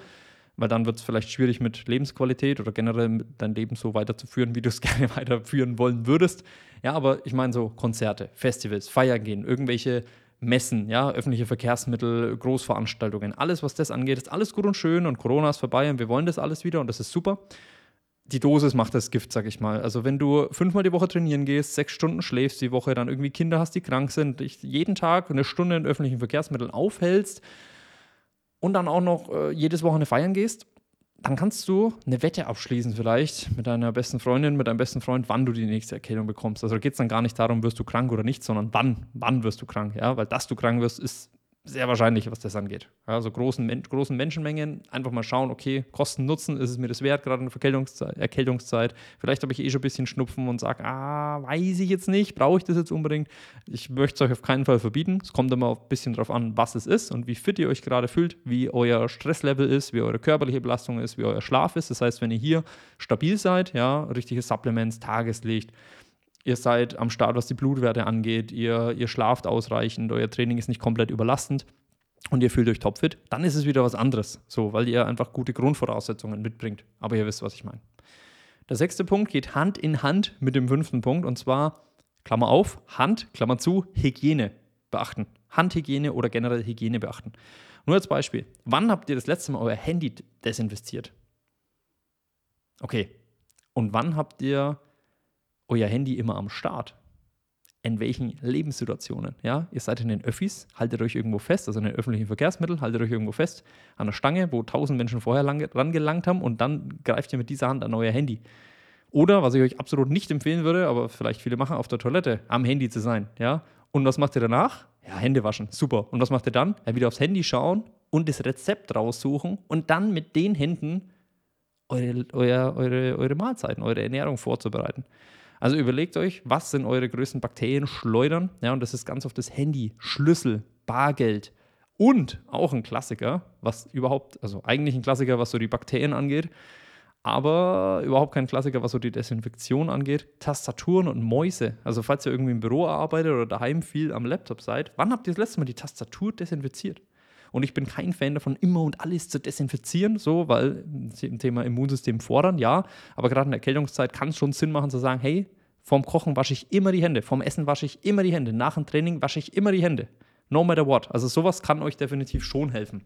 weil dann wird es vielleicht schwierig mit Lebensqualität oder generell dein Leben so weiterzuführen, wie du es gerne weiterführen wollen würdest. Ja, aber ich meine so Konzerte, Festivals, Feiern gehen, irgendwelche Messen, ja, öffentliche Verkehrsmittel, Großveranstaltungen, alles, was das angeht, ist alles gut und schön und Corona ist vorbei und wir wollen das alles wieder und das ist super die Dosis macht das Gift, sag ich mal. Also wenn du fünfmal die Woche trainieren gehst, sechs Stunden schläfst die Woche, dann irgendwie Kinder hast, die krank sind, dich jeden Tag eine Stunde in öffentlichen Verkehrsmitteln aufhältst und dann auch noch äh, jedes Wochenende feiern gehst, dann kannst du eine Wette abschließen vielleicht mit deiner besten Freundin, mit deinem besten Freund, wann du die nächste Erkältung bekommst. Also da geht es dann gar nicht darum, wirst du krank oder nicht, sondern wann, wann wirst du krank, ja, weil dass du krank wirst, ist sehr wahrscheinlich, was das angeht. Also großen, großen Menschenmengen, einfach mal schauen, okay, Kosten, Nutzen, ist es mir das wert, gerade in der Erkältungszeit. Vielleicht habe ich eh schon ein bisschen Schnupfen und sage, ah, weiß ich jetzt nicht, brauche ich das jetzt unbedingt. Ich möchte es euch auf keinen Fall verbieten. Es kommt immer ein bisschen darauf an, was es ist und wie fit ihr euch gerade fühlt, wie euer Stresslevel ist, wie eure körperliche Belastung ist, wie euer Schlaf ist. Das heißt, wenn ihr hier stabil seid, ja, richtige Supplements, Tageslicht, ihr seid am Start, was die Blutwerte angeht, ihr, ihr schlaft ausreichend, euer Training ist nicht komplett überlastend und ihr fühlt euch topfit, dann ist es wieder was anderes, so, weil ihr einfach gute Grundvoraussetzungen mitbringt. Aber ihr wisst, was ich meine. Der sechste Punkt geht Hand in Hand mit dem fünften Punkt und zwar, Klammer auf, Hand, Klammer zu, Hygiene beachten. Handhygiene oder generell Hygiene beachten. Nur als Beispiel, wann habt ihr das letzte Mal euer Handy desinfiziert? Okay. Und wann habt ihr euer Handy immer am Start? In welchen Lebenssituationen? Ja, ihr seid in den Öffis, haltet euch irgendwo fest, also in den öffentlichen Verkehrsmitteln, haltet euch irgendwo fest an der Stange, wo tausend Menschen vorher lang, rangelangt haben und dann greift ihr mit dieser Hand an euer Handy. Oder, was ich euch absolut nicht empfehlen würde, aber vielleicht viele machen, auf der Toilette am Handy zu sein. Ja? Und was macht ihr danach? Ja, Hände waschen. Super. Und was macht ihr dann? Ja, wieder aufs Handy schauen und das Rezept raussuchen und dann mit den Händen eure, eure, eure, eure Mahlzeiten, eure Ernährung vorzubereiten. Also überlegt euch, was sind eure größten Bakterienschleudern? Ja, und das ist ganz oft das Handy, Schlüssel, Bargeld und auch ein Klassiker, was überhaupt, also eigentlich ein Klassiker, was so die Bakterien angeht, aber überhaupt kein Klassiker, was so die Desinfektion angeht. Tastaturen und Mäuse. Also falls ihr irgendwie im Büro arbeitet oder daheim viel am Laptop seid, wann habt ihr das letzte Mal die Tastatur desinfiziert? Und ich bin kein Fan davon, immer und alles zu desinfizieren, so, weil im Thema Immunsystem fordern, ja. Aber gerade in der Erkältungszeit kann es schon Sinn machen zu sagen, hey, vorm Kochen wasche ich immer die Hände, vorm Essen wasche ich immer die Hände, nach dem Training wasche ich immer die Hände. No matter what. Also sowas kann euch definitiv schon helfen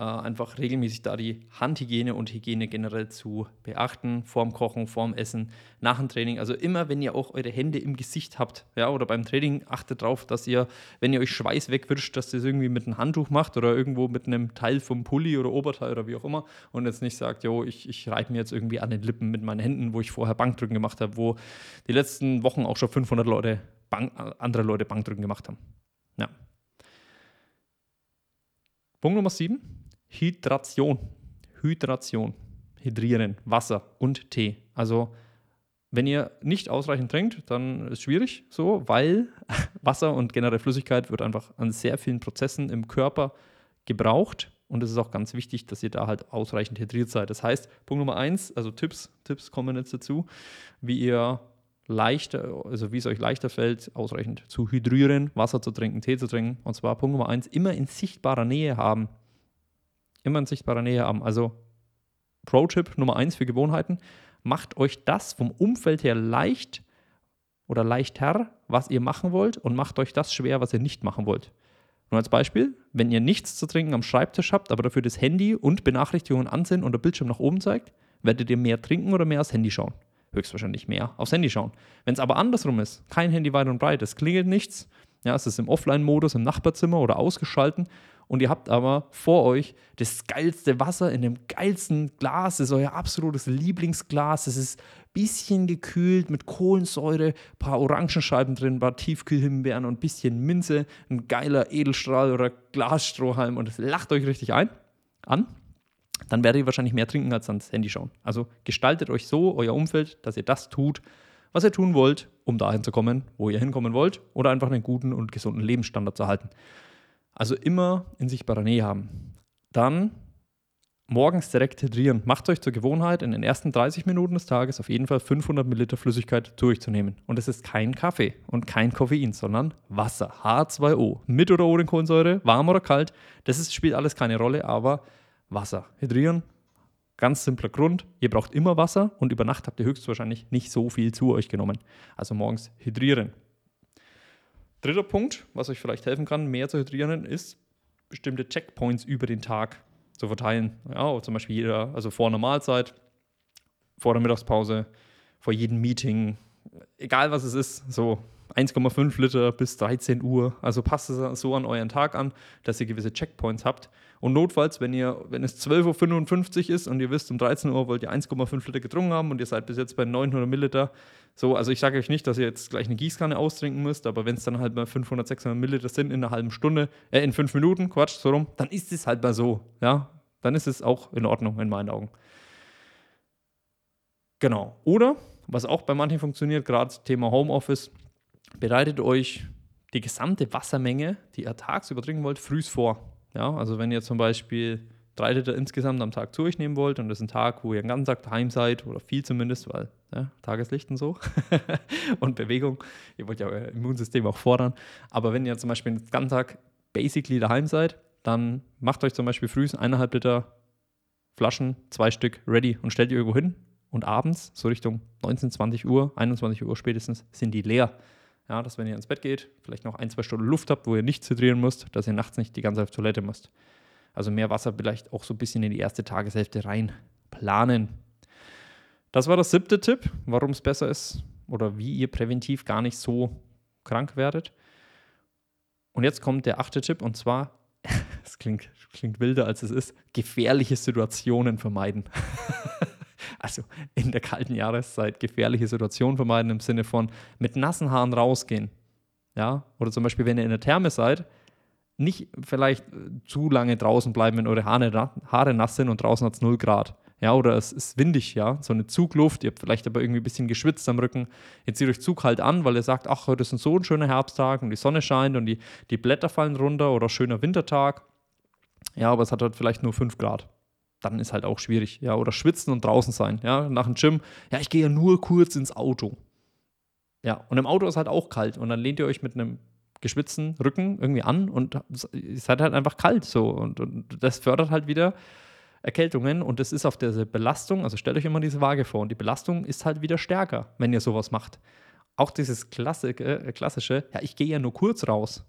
äh, einfach regelmäßig da die Handhygiene und Hygiene generell zu beachten, vorm Kochen, vorm Essen, nach dem Training. Also immer, wenn ihr auch eure Hände im Gesicht habt, ja, oder beim Training, achtet darauf, dass ihr, wenn ihr euch Schweiß wegwischt, dass ihr es irgendwie mit einem Handtuch macht oder irgendwo mit einem Teil vom Pulli oder Oberteil oder wie auch immer und jetzt nicht sagt, jo, ich, ich reibe mir jetzt irgendwie an den Lippen mit meinen Händen, wo ich vorher Bankdrücken gemacht habe, wo die letzten Wochen auch schon 500 Leute, Bank, andere Leute Bankdrücken gemacht haben. Ja. Punkt Nummer 7 Hydration. Hydration. Hydrieren, Wasser und Tee. Also Wenn ihr nicht ausreichend trinkt, dann ist es schwierig so, weil Wasser und generell Flüssigkeit wird einfach an sehr vielen Prozessen im Körper gebraucht. Und es ist auch ganz wichtig, dass ihr da halt ausreichend hydriert seid. Das heißt, Punkt Nummer eins, also Tipps, Tipps kommen jetzt dazu, wie ihr leichter, also wie es euch leichter fällt, ausreichend zu hydrieren, Wasser zu trinken, Tee zu trinken. Und zwar Punkt Nummer eins, immer in sichtbarer Nähe haben. Immer in sichtbarer Nähe haben. Also Pro-Tipp Nummer eins für Gewohnheiten, macht euch das vom Umfeld her leicht oder leichter, was ihr machen wollt und macht euch das schwer, was ihr nicht machen wollt. Nur als Beispiel, wenn ihr nichts zu trinken am Schreibtisch habt, aber dafür das Handy und Benachrichtigungen an sind und der Bildschirm nach oben zeigt, werdet ihr mehr trinken oder mehr aufs Handy schauen? Höchstwahrscheinlich mehr aufs Handy schauen. Wenn es aber andersrum ist, kein Handy weit und breit, es klingelt nichts, ja, es ist im Offline-Modus im Nachbarzimmer oder ausgeschalten und ihr habt aber vor euch das geilste Wasser in dem geilsten Glas. Das ist euer absolutes Lieblingsglas. Es ist ein bisschen gekühlt mit Kohlensäure, ein paar Orangenscheiben drin, ein paar Tiefkühlhimbeeren und ein bisschen Minze, ein geiler Edelstrahl oder Glasstrohhalm und es lacht euch richtig ein, an. Dann werdet ihr wahrscheinlich mehr trinken als ans Handy schauen. Also gestaltet euch so euer Umfeld, dass ihr das tut, was ihr tun wollt, um dahin zu kommen, wo ihr hinkommen wollt, oder einfach einen guten und gesunden Lebensstandard zu halten. Also immer in sichtbarer Nähe haben. Dann morgens direkt hydrieren. Macht euch zur Gewohnheit, in den ersten 30 Minuten des Tages auf jeden Fall 500 Milliliter Flüssigkeit zu euch zu nehmen. Und es ist kein Kaffee und kein Koffein, sondern Wasser, H2O, mit oder ohne Kohlensäure, warm oder kalt. Das ist, spielt alles keine Rolle, aber Wasser. Hydrieren, ganz simpler Grund. Ihr braucht immer Wasser und über Nacht habt ihr höchstwahrscheinlich nicht so viel zu euch genommen. Also morgens hydrieren. Dritter Punkt, was euch vielleicht helfen kann, mehr zu hydrieren, ist bestimmte Checkpoints über den Tag zu verteilen. Ja, zum Beispiel jeder, also vor einer Mahlzeit, vor der Mittagspause, vor jedem Meeting, egal was es ist, so 1,5 Liter bis 13 Uhr. Also passt es so an euren Tag an, dass ihr gewisse Checkpoints habt. Und notfalls, wenn ihr, wenn es 12.55 Uhr ist und ihr wisst, um 13 Uhr wollt ihr 1,5 Liter getrunken haben und ihr seid bis jetzt bei 900 Milliliter, so, also ich sage euch nicht, dass ihr jetzt gleich eine Gießkanne austrinken müsst, aber wenn es dann halt mal 500, 600 Milliliter sind in einer halben Stunde, äh, in fünf Minuten, Quatsch, so rum, dann ist es halt mal so, ja. Dann ist es auch in Ordnung in meinen Augen. Genau. Oder, was auch bei manchen funktioniert, gerade Thema Homeoffice, bereitet euch die gesamte Wassermenge, die ihr tagsüber trinken wollt, früh vor. Ja, also wenn ihr zum Beispiel drei Liter insgesamt am Tag zu euch nehmen wollt und das ist ein Tag, wo ihr den ganzen Tag daheim seid oder viel zumindest, weil ja, Tageslicht und so und Bewegung, ihr wollt ja euer Immunsystem auch fordern, aber wenn ihr zum Beispiel den ganzen Tag basically daheim seid, dann macht euch zum Beispiel früh eineinhalb Liter Flaschen, zwei Stück ready und stellt die irgendwo hin und abends, so Richtung 19, 20 Uhr, 21 Uhr spätestens, sind die leer. Ja, dass wenn ihr ins Bett geht, vielleicht noch ein, zwei Stunden Luft habt, wo ihr nichts hydrieren müsst, dass ihr nachts nicht die ganze Zeit auf Toilette müsst. Also mehr Wasser vielleicht auch so ein bisschen in die erste Tageshälfte rein planen. Das war das siebte Tipp, warum es besser ist oder wie ihr präventiv gar nicht so krank werdet. Und jetzt kommt der achte Tipp und zwar, es klingt, klingt wilder als es ist, gefährliche Situationen vermeiden. also in der kalten Jahreszeit gefährliche Situationen vermeiden im Sinne von mit nassen Haaren rausgehen. Ja, oder zum Beispiel, wenn ihr in der Therme seid, nicht vielleicht zu lange draußen bleiben, wenn eure Haare, Haare nass sind und draußen hat es 0 Grad. Ja, oder es ist windig, ja, so eine Zugluft, ihr habt vielleicht aber irgendwie ein bisschen geschwitzt am Rücken. Jetzt zieht euch Zug halt an, weil ihr sagt, ach, heute ist so ein schöner Herbsttag und die Sonne scheint und die, die Blätter fallen runter oder schöner Wintertag. Ja, aber es hat halt vielleicht nur 5 Grad dann ist halt auch schwierig. Ja, oder schwitzen und draußen sein. Ja, nach dem Gym, ja, ich gehe ja nur kurz ins Auto. Ja, und im Auto ist halt auch kalt und dann lehnt ihr euch mit einem geschwitzten Rücken irgendwie an und es seid halt einfach kalt so und, und das fördert halt wieder Erkältungen und das ist auf dieser Belastung, also stellt euch immer diese Waage vor und die Belastung ist halt wieder stärker, wenn ihr sowas macht. Auch dieses Klassik, äh, klassische, ja, ich gehe ja nur kurz raus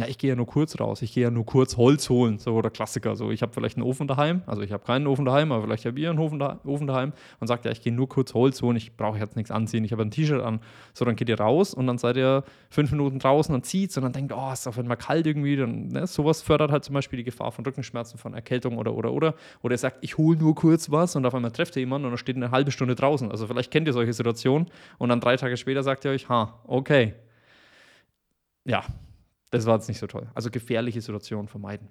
ja, ich gehe ja nur kurz raus, ich gehe ja nur kurz Holz holen, so oder Klassiker. So, ich habe vielleicht einen Ofen daheim, also ich habe keinen Ofen daheim, aber vielleicht habe ich einen Ofen daheim und sagt, ja, ich gehe nur kurz Holz holen, ich brauche jetzt nichts anziehen, ich habe ein T-Shirt an. So, dann geht ihr raus und dann seid ihr fünf Minuten draußen und zieht und dann denkt, oh, ist auf einmal kalt irgendwie. Dann, ne, sowas fördert halt zum Beispiel die Gefahr von Rückenschmerzen, von Erkältung oder oder oder. Oder ihr sagt, ich hole nur kurz was und auf einmal trefft ihr jemanden und dann steht eine halbe Stunde draußen. Also vielleicht kennt ihr solche Situationen und dann drei Tage später sagt ihr euch, ha, okay. Ja, das war jetzt nicht so toll. Also gefährliche Situationen vermeiden.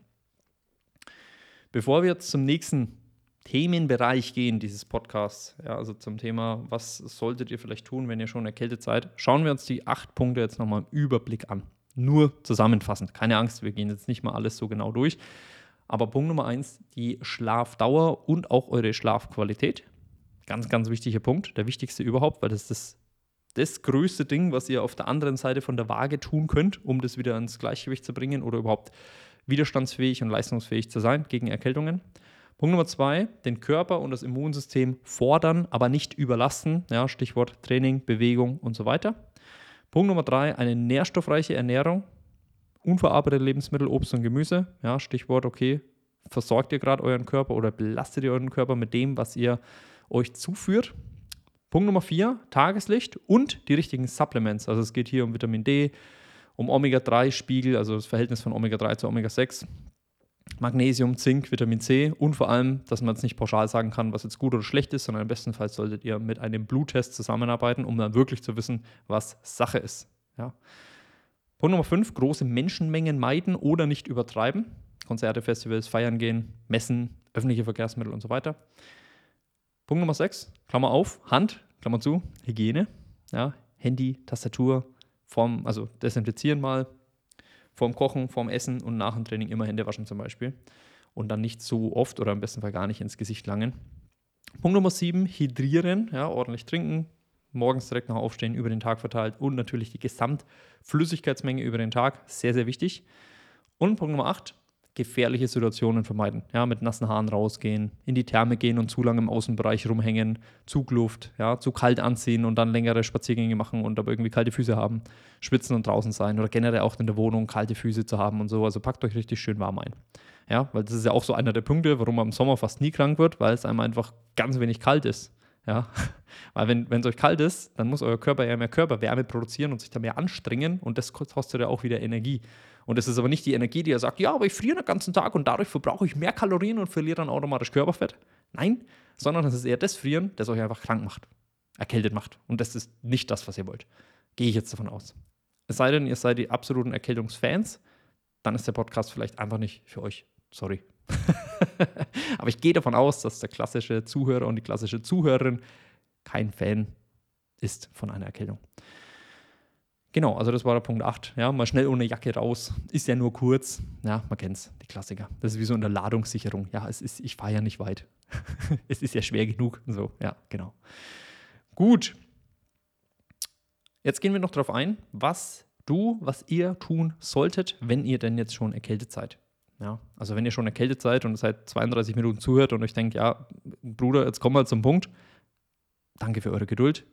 Bevor wir jetzt zum nächsten Themenbereich gehen, dieses Podcasts. Ja, also zum Thema, was solltet ihr vielleicht tun, wenn ihr schon erkältet seid. Schauen wir uns die acht Punkte jetzt nochmal im Überblick an. Nur zusammenfassend. Keine Angst, wir gehen jetzt nicht mal alles so genau durch. Aber Punkt Nummer eins, die Schlafdauer und auch eure Schlafqualität. Ganz, ganz wichtiger Punkt, der wichtigste überhaupt, weil das ist das, das größte Ding, was ihr auf der anderen Seite von der Waage tun könnt, um das wieder ins Gleichgewicht zu bringen oder überhaupt widerstandsfähig und leistungsfähig zu sein gegen Erkältungen. Punkt Nummer zwei, den Körper und das Immunsystem fordern, aber nicht überlasten. Ja, Stichwort Training, Bewegung und so weiter. Punkt Nummer drei, eine nährstoffreiche Ernährung unverarbeitete Lebensmittel, Obst und Gemüse. Ja, Stichwort, okay, versorgt ihr gerade euren Körper oder belastet ihr euren Körper mit dem, was ihr euch zuführt. Punkt Nummer vier, Tageslicht und die richtigen Supplements. Also es geht hier um Vitamin D, um Omega-3-Spiegel, also das Verhältnis von Omega-3 zu Omega-6, Magnesium, Zink, Vitamin C und vor allem, dass man es nicht pauschal sagen kann, was jetzt gut oder schlecht ist, sondern im besten Fall solltet ihr mit einem Bluttest zusammenarbeiten, um dann wirklich zu wissen, was Sache ist. Ja. Punkt Nummer 5, große Menschenmengen meiden oder nicht übertreiben. Konzerte, Festivals, Feiern gehen, Messen, öffentliche Verkehrsmittel und so weiter. Punkt Nummer 6, Klammer auf, Hand, Klammer zu, Hygiene. Ja, Handy, Tastatur, vorm, also desinfizieren mal, vorm Kochen, vorm Essen und nach dem Training immer Hände waschen zum Beispiel. Und dann nicht so oft oder im besten Fall gar nicht ins Gesicht langen. Punkt Nummer 7, hydrieren, ja, ordentlich trinken, morgens direkt nach Aufstehen über den Tag verteilt und natürlich die Gesamtflüssigkeitsmenge über den Tag, sehr, sehr wichtig. Und Punkt Nummer 8, gefährliche Situationen vermeiden. Ja, mit nassen Haaren rausgehen, in die Therme gehen und zu lange im Außenbereich rumhängen, Zugluft, ja, zu kalt anziehen und dann längere Spaziergänge machen und aber irgendwie kalte Füße haben, schwitzen und draußen sein oder generell auch in der Wohnung kalte Füße zu haben und so. Also packt euch richtig schön warm ein. Ja, weil das ist ja auch so einer der Punkte, warum man im Sommer fast nie krank wird, weil es einem einfach ganz wenig kalt ist. Ja, weil wenn es euch kalt ist, dann muss euer Körper ja mehr Körperwärme produzieren und sich da mehr anstrengen und das kostet ja auch wieder Energie. Und das ist aber nicht die Energie, die er sagt, ja, aber ich friere den ganzen Tag und dadurch verbrauche ich mehr Kalorien und verliere dann automatisch Körperfett. Nein, sondern es ist eher das Frieren, das euch einfach krank macht, erkältet macht. Und das ist nicht das, was ihr wollt. Gehe ich jetzt davon aus. Es sei denn, ihr seid die absoluten Erkältungsfans, dann ist der Podcast vielleicht einfach nicht für euch. Sorry. Aber ich gehe davon aus, dass der klassische Zuhörer und die klassische Zuhörerin kein Fan ist von einer Erkältung. Genau, also das war der Punkt 8. Ja, mal schnell ohne Jacke raus. Ist ja nur kurz. Ja, man kennt es, die Klassiker. Das ist wie so in der Ladungssicherung. Ja, es ist, ich fahre ja nicht weit. es ist ja schwer genug. So, ja, genau. Gut. Jetzt gehen wir noch darauf ein, was du, was ihr tun solltet, wenn ihr denn jetzt schon erkältet seid. Ja, also wenn ihr schon erkältet seid und seit 32 Minuten zuhört und euch denkt, ja, Bruder, jetzt kommen wir zum Punkt. Danke für eure Geduld.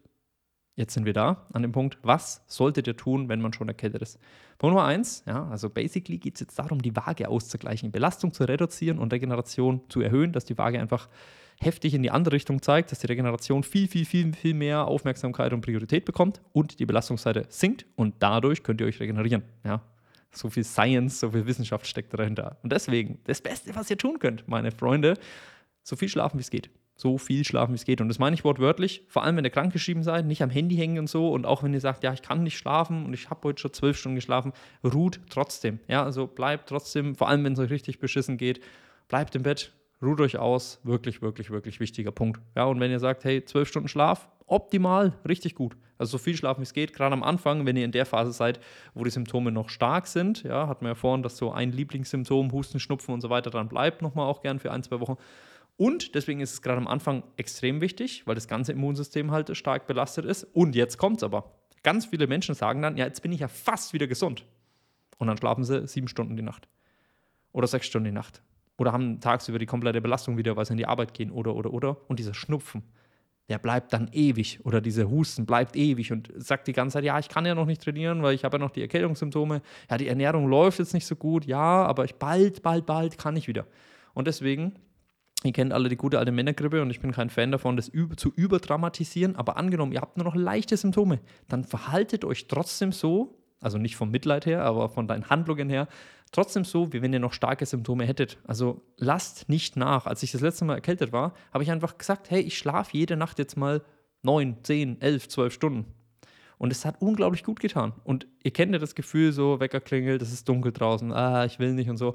Jetzt sind wir da an dem Punkt, was solltet ihr tun, wenn man schon erkältet ist? Punkt Nummer eins, ja, also basically geht es jetzt darum, die Waage auszugleichen, Belastung zu reduzieren und Regeneration zu erhöhen, dass die Waage einfach heftig in die andere Richtung zeigt, dass die Regeneration viel, viel, viel, viel mehr Aufmerksamkeit und Priorität bekommt und die Belastungsseite sinkt und dadurch könnt ihr euch regenerieren. Ja, so viel Science, so viel Wissenschaft steckt dahinter. Und deswegen, das Beste, was ihr tun könnt, meine Freunde, so viel schlafen, wie es geht. So viel schlafen, wie es geht. Und das meine ich wortwörtlich, vor allem wenn ihr krankgeschrieben seid, nicht am Handy hängen und so. Und auch wenn ihr sagt, ja, ich kann nicht schlafen und ich habe heute schon zwölf Stunden geschlafen, ruht trotzdem. Ja, also bleibt trotzdem, vor allem wenn es euch richtig beschissen geht, bleibt im Bett, ruht euch aus. Wirklich, wirklich, wirklich wichtiger Punkt. Ja, und wenn ihr sagt, hey, zwölf Stunden Schlaf, optimal, richtig gut. Also so viel schlafen, wie es geht. Gerade am Anfang, wenn ihr in der Phase seid, wo die Symptome noch stark sind, ja, hat man ja vorhin, dass so ein Lieblingssymptom, Husten, Schnupfen und so weiter dann bleibt, nochmal auch gern für ein, zwei Wochen. Und deswegen ist es gerade am Anfang extrem wichtig, weil das ganze Immunsystem halt stark belastet ist. Und jetzt kommt es aber. Ganz viele Menschen sagen dann, ja, jetzt bin ich ja fast wieder gesund. Und dann schlafen sie sieben Stunden die Nacht. Oder sechs Stunden die Nacht. Oder haben tagsüber die komplette Belastung wieder, weil sie in die Arbeit gehen. Oder, oder, oder. Und dieser Schnupfen der bleibt dann ewig oder dieser Husten bleibt ewig und sagt die ganze Zeit, ja, ich kann ja noch nicht trainieren, weil ich habe ja noch die Erkältungssymptome. Ja, die Ernährung läuft jetzt nicht so gut, ja, aber ich bald, bald, bald kann ich wieder. Und deswegen, ihr kennt alle die gute alte Männergrippe und ich bin kein Fan davon, das zu überdramatisieren, aber angenommen, ihr habt nur noch leichte Symptome, dann verhaltet euch trotzdem so, also nicht vom Mitleid her, aber von deinen Handlungen her, trotzdem so, wie wenn ihr noch starke Symptome hättet. Also lasst nicht nach. Als ich das letzte Mal erkältet war, habe ich einfach gesagt, hey, ich schlafe jede Nacht jetzt mal neun, zehn, elf, zwölf Stunden. Und es hat unglaublich gut getan. Und ihr kennt ja das Gefühl, so Wecker klingelt, es ist dunkel draußen, ah, ich will nicht und so.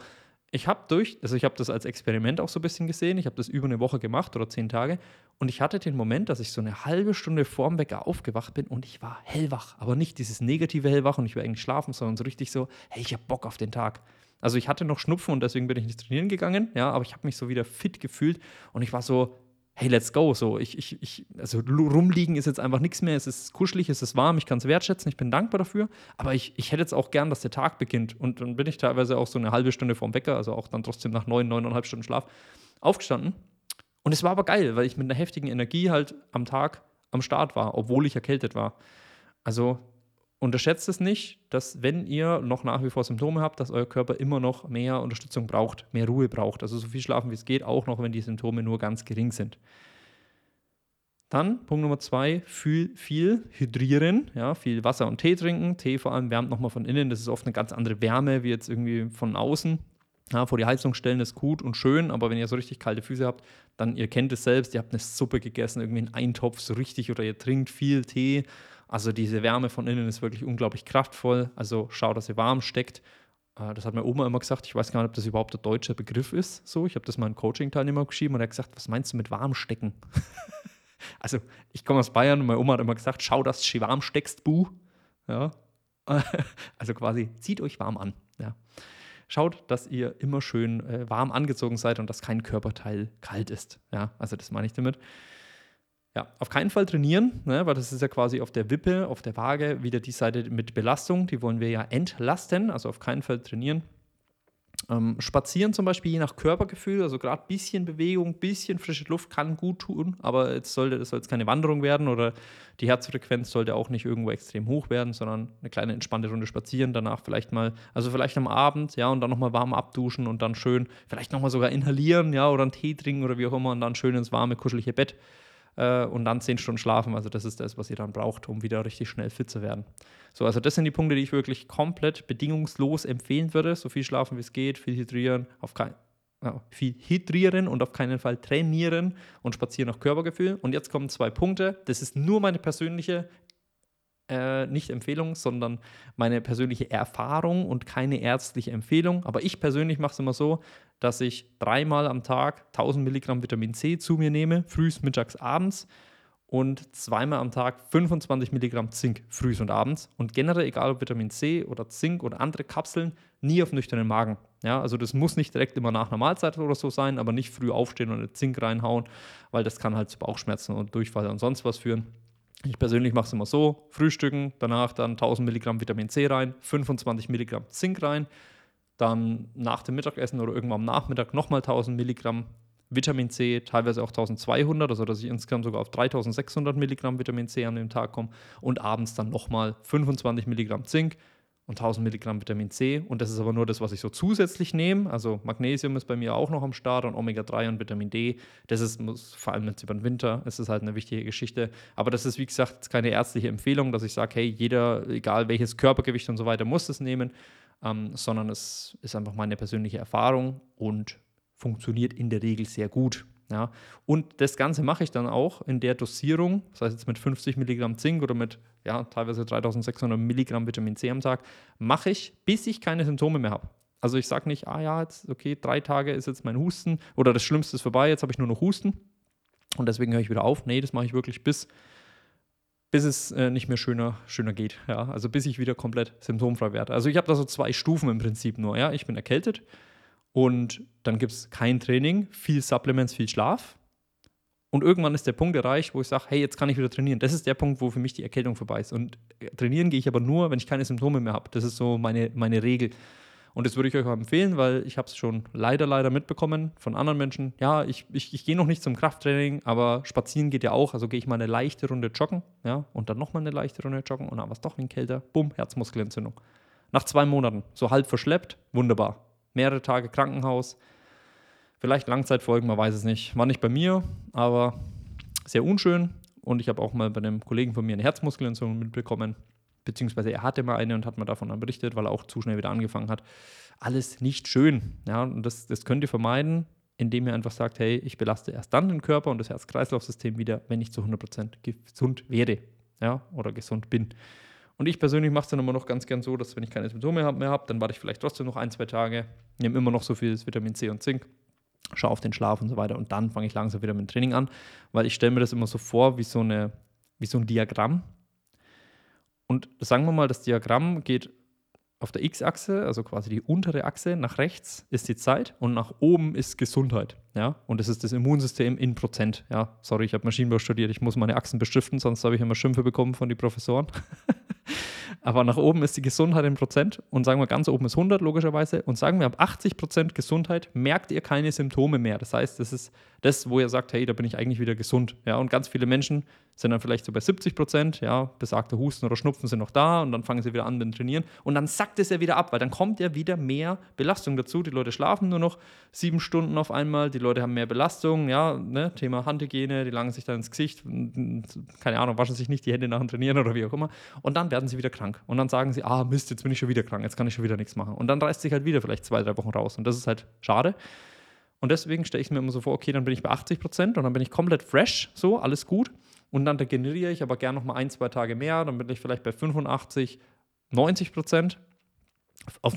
Ich habe durch, also ich habe das als Experiment auch so ein bisschen gesehen. Ich habe das über eine Woche gemacht oder zehn Tage. Und ich hatte den Moment, dass ich so eine halbe Stunde vorm Wecker aufgewacht bin und ich war hellwach. Aber nicht dieses negative hellwach und ich will eigentlich schlafen, sondern so richtig so, hey, ich habe Bock auf den Tag. Also ich hatte noch Schnupfen und deswegen bin ich nicht trainieren gegangen, ja, aber ich habe mich so wieder fit gefühlt und ich war so, hey, let's go. So, ich, ich, ich, also rumliegen ist jetzt einfach nichts mehr. Es ist kuschelig, es ist warm, ich kann es wertschätzen, ich bin dankbar dafür. Aber ich, ich hätte jetzt auch gern, dass der Tag beginnt. Und dann bin ich teilweise auch so eine halbe Stunde vorm Wecker, also auch dann trotzdem nach neun, neuneinhalb Stunden Schlaf, aufgestanden. Und es war aber geil, weil ich mit einer heftigen Energie halt am Tag am Start war, obwohl ich erkältet war. Also unterschätzt es nicht, dass wenn ihr noch nach wie vor Symptome habt, dass euer Körper immer noch mehr Unterstützung braucht, mehr Ruhe braucht. Also so viel schlafen, wie es geht, auch noch, wenn die Symptome nur ganz gering sind. Dann Punkt Nummer zwei, viel, viel hydrieren, ja, viel Wasser und Tee trinken. Tee vor allem wärmt nochmal von innen, das ist oft eine ganz andere Wärme wie jetzt irgendwie von außen. Ja, vor die Heizung stellen ist gut und schön, aber wenn ihr so richtig kalte Füße habt, dann ihr kennt es selbst, ihr habt eine Suppe gegessen, irgendwie einen Eintopf so richtig oder ihr trinkt viel Tee also diese Wärme von innen ist wirklich unglaublich kraftvoll. Also schau, dass ihr warm steckt. Äh, das hat meine Oma immer gesagt. Ich weiß gar nicht, ob das überhaupt der deutsche Begriff ist. So, ich habe das mal einem Coaching-Teilnehmer geschrieben und er hat gesagt, was meinst du mit warm stecken? also ich komme aus Bayern und meine Oma hat immer gesagt, schau, dass du warm steckst, Bu. Ja. also quasi, zieht euch warm an. Ja. Schaut, dass ihr immer schön äh, warm angezogen seid und dass kein Körperteil kalt ist. Ja, also das meine ich damit. Ja, auf keinen Fall trainieren, ne, weil das ist ja quasi auf der Wippe, auf der Waage wieder die Seite mit Belastung, die wollen wir ja entlasten, also auf keinen Fall trainieren. Ähm, spazieren zum Beispiel je nach Körpergefühl, also gerade bisschen Bewegung, bisschen frische Luft kann gut tun, aber jetzt sollte das soll jetzt keine Wanderung werden oder die Herzfrequenz sollte auch nicht irgendwo extrem hoch werden, sondern eine kleine entspannte Runde spazieren, danach vielleicht mal, also vielleicht am Abend, ja, und dann nochmal warm abduschen und dann schön, vielleicht nochmal sogar inhalieren, ja, oder einen Tee trinken oder wie auch immer und dann schön ins warme, kuschelige Bett äh, und dann zehn Stunden schlafen. Also das ist das, was ihr dann braucht, um wieder richtig schnell fit zu werden. So, also das sind die Punkte, die ich wirklich komplett bedingungslos empfehlen würde. So viel schlafen, wie es geht, viel hydrieren, auf kein, ja, viel hydrieren und auf keinen Fall trainieren und spazieren nach Körpergefühl. Und jetzt kommen zwei Punkte. Das ist nur meine persönliche äh, nicht Empfehlung, sondern meine persönliche Erfahrung und keine ärztliche Empfehlung. Aber ich persönlich mache es immer so, dass ich dreimal am Tag 1000 Milligramm Vitamin C zu mir nehme, frühs, mittags, abends und zweimal am Tag 25 Milligramm Zink, frühs und abends. Und generell, egal ob Vitamin C oder Zink oder andere Kapseln, nie auf nüchternen Magen. Ja, also das muss nicht direkt immer nach einer Mahlzeit oder so sein, aber nicht früh aufstehen und Zink reinhauen, weil das kann halt zu Bauchschmerzen und Durchfall und sonst was führen. Ich persönlich mache es immer so: Frühstücken, danach dann 1000 Milligramm Vitamin C rein, 25 Milligramm Zink rein, dann nach dem Mittagessen oder irgendwann am Nachmittag nochmal 1000 Milligramm Vitamin C, teilweise auch 1200, also dass ich insgesamt sogar auf 3600 Milligramm Vitamin C an dem Tag komme und abends dann nochmal 25 Milligramm Zink und 1000 Milligramm Vitamin C. Und das ist aber nur das, was ich so zusätzlich nehme. Also Magnesium ist bei mir auch noch am Start und Omega-3 und Vitamin D. Das ist vor allem jetzt über den Winter, ist es halt eine wichtige Geschichte. Aber das ist, wie gesagt, keine ärztliche Empfehlung, dass ich sage, hey, jeder, egal welches Körpergewicht und so weiter, muss das nehmen, ähm, sondern es ist einfach meine persönliche Erfahrung und funktioniert in der Regel sehr gut. Ja, und das Ganze mache ich dann auch in der Dosierung, das heißt jetzt mit 50 Milligramm Zink oder mit ja, teilweise 3600 Milligramm Vitamin C am Tag, mache ich, bis ich keine Symptome mehr habe. Also ich sage nicht, ah ja, jetzt, okay, drei Tage ist jetzt mein Husten oder das Schlimmste ist vorbei, jetzt habe ich nur noch Husten und deswegen höre ich wieder auf. Nee, das mache ich wirklich bis, bis es äh, nicht mehr schöner, schöner geht. Ja? Also bis ich wieder komplett symptomfrei werde. Also ich habe da so zwei Stufen im Prinzip nur. Ja? Ich bin erkältet, und dann gibt es kein Training, viel Supplements, viel Schlaf. Und irgendwann ist der Punkt erreicht, wo ich sage, hey, jetzt kann ich wieder trainieren. Das ist der Punkt, wo für mich die Erkältung vorbei ist. Und äh, trainieren gehe ich aber nur, wenn ich keine Symptome mehr habe. Das ist so meine, meine Regel. Und das würde ich euch auch empfehlen, weil ich habe es schon leider, leider mitbekommen von anderen Menschen. Ja, ich, ich, ich gehe noch nicht zum Krafttraining, aber spazieren geht ja auch. Also gehe ich mal eine leichte Runde joggen, ja, und dann nochmal eine leichte Runde joggen und dann war es doch ein kälter. Bumm, Herzmuskelentzündung. Nach zwei Monaten, so halb verschleppt, wunderbar mehrere Tage Krankenhaus. Vielleicht Langzeitfolgen, man weiß es nicht. War nicht bei mir, aber sehr unschön. Und ich habe auch mal bei einem Kollegen von mir eine Herzmuskelentzündung mitbekommen. Beziehungsweise er hatte mal eine und hat mir davon dann berichtet, weil er auch zu schnell wieder angefangen hat. Alles nicht schön. Ja, und das, das könnt ihr vermeiden, indem ihr einfach sagt, hey, ich belaste erst dann den Körper und das Herz-Kreislauf-System wieder, wenn ich zu 100% gesund werde ja, oder gesund bin. Und ich persönlich mache es dann immer noch ganz gern so, dass wenn ich keine Symptome mehr habe, dann warte ich vielleicht trotzdem noch ein, zwei Tage, nehme immer noch so viel Vitamin C und Zink, schaue auf den Schlaf und so weiter und dann fange ich langsam wieder mit dem Training an, weil ich stelle mir das immer so vor wie so, eine, wie so ein Diagramm. Und sagen wir mal, das Diagramm geht auf der X-Achse, also quasi die untere Achse, nach rechts ist die Zeit und nach oben ist Gesundheit. Ja? Und das ist das Immunsystem in Prozent. Ja, sorry, ich habe Maschinenbau studiert, ich muss meine Achsen beschriften, sonst habe ich immer Schimpfe bekommen von den Professoren. Aber nach oben ist die Gesundheit in Prozent und sagen wir ganz oben ist 100 logischerweise und sagen wir ab 80 Prozent Gesundheit merkt ihr keine Symptome mehr. Das heißt, das ist das, wo ihr sagt, hey, da bin ich eigentlich wieder gesund. Ja, und ganz viele Menschen sind dann vielleicht so bei 70 Prozent, ja, besagte Husten oder Schnupfen sind noch da und dann fangen sie wieder an mit dem Trainieren und dann sackt es ja wieder ab, weil dann kommt ja wieder mehr Belastung dazu. Die Leute schlafen nur noch sieben Stunden auf einmal, die Leute haben mehr Belastung, ja, ne, Thema Handhygiene, die langen sich dann ins Gesicht, keine Ahnung, waschen sich nicht die Hände nach dem Trainieren oder wie auch immer und dann werden sie wieder krank und dann sagen sie, ah Mist, jetzt bin ich schon wieder krank, jetzt kann ich schon wieder nichts machen und dann reißt sich halt wieder vielleicht zwei, drei Wochen raus und das ist halt schade. Und deswegen stelle ich mir immer so vor, okay, dann bin ich bei 80 Prozent und dann bin ich komplett fresh, so, alles gut. Und dann generiere ich aber gerne noch mal ein, zwei Tage mehr, dann bin ich vielleicht bei 85, 90 Prozent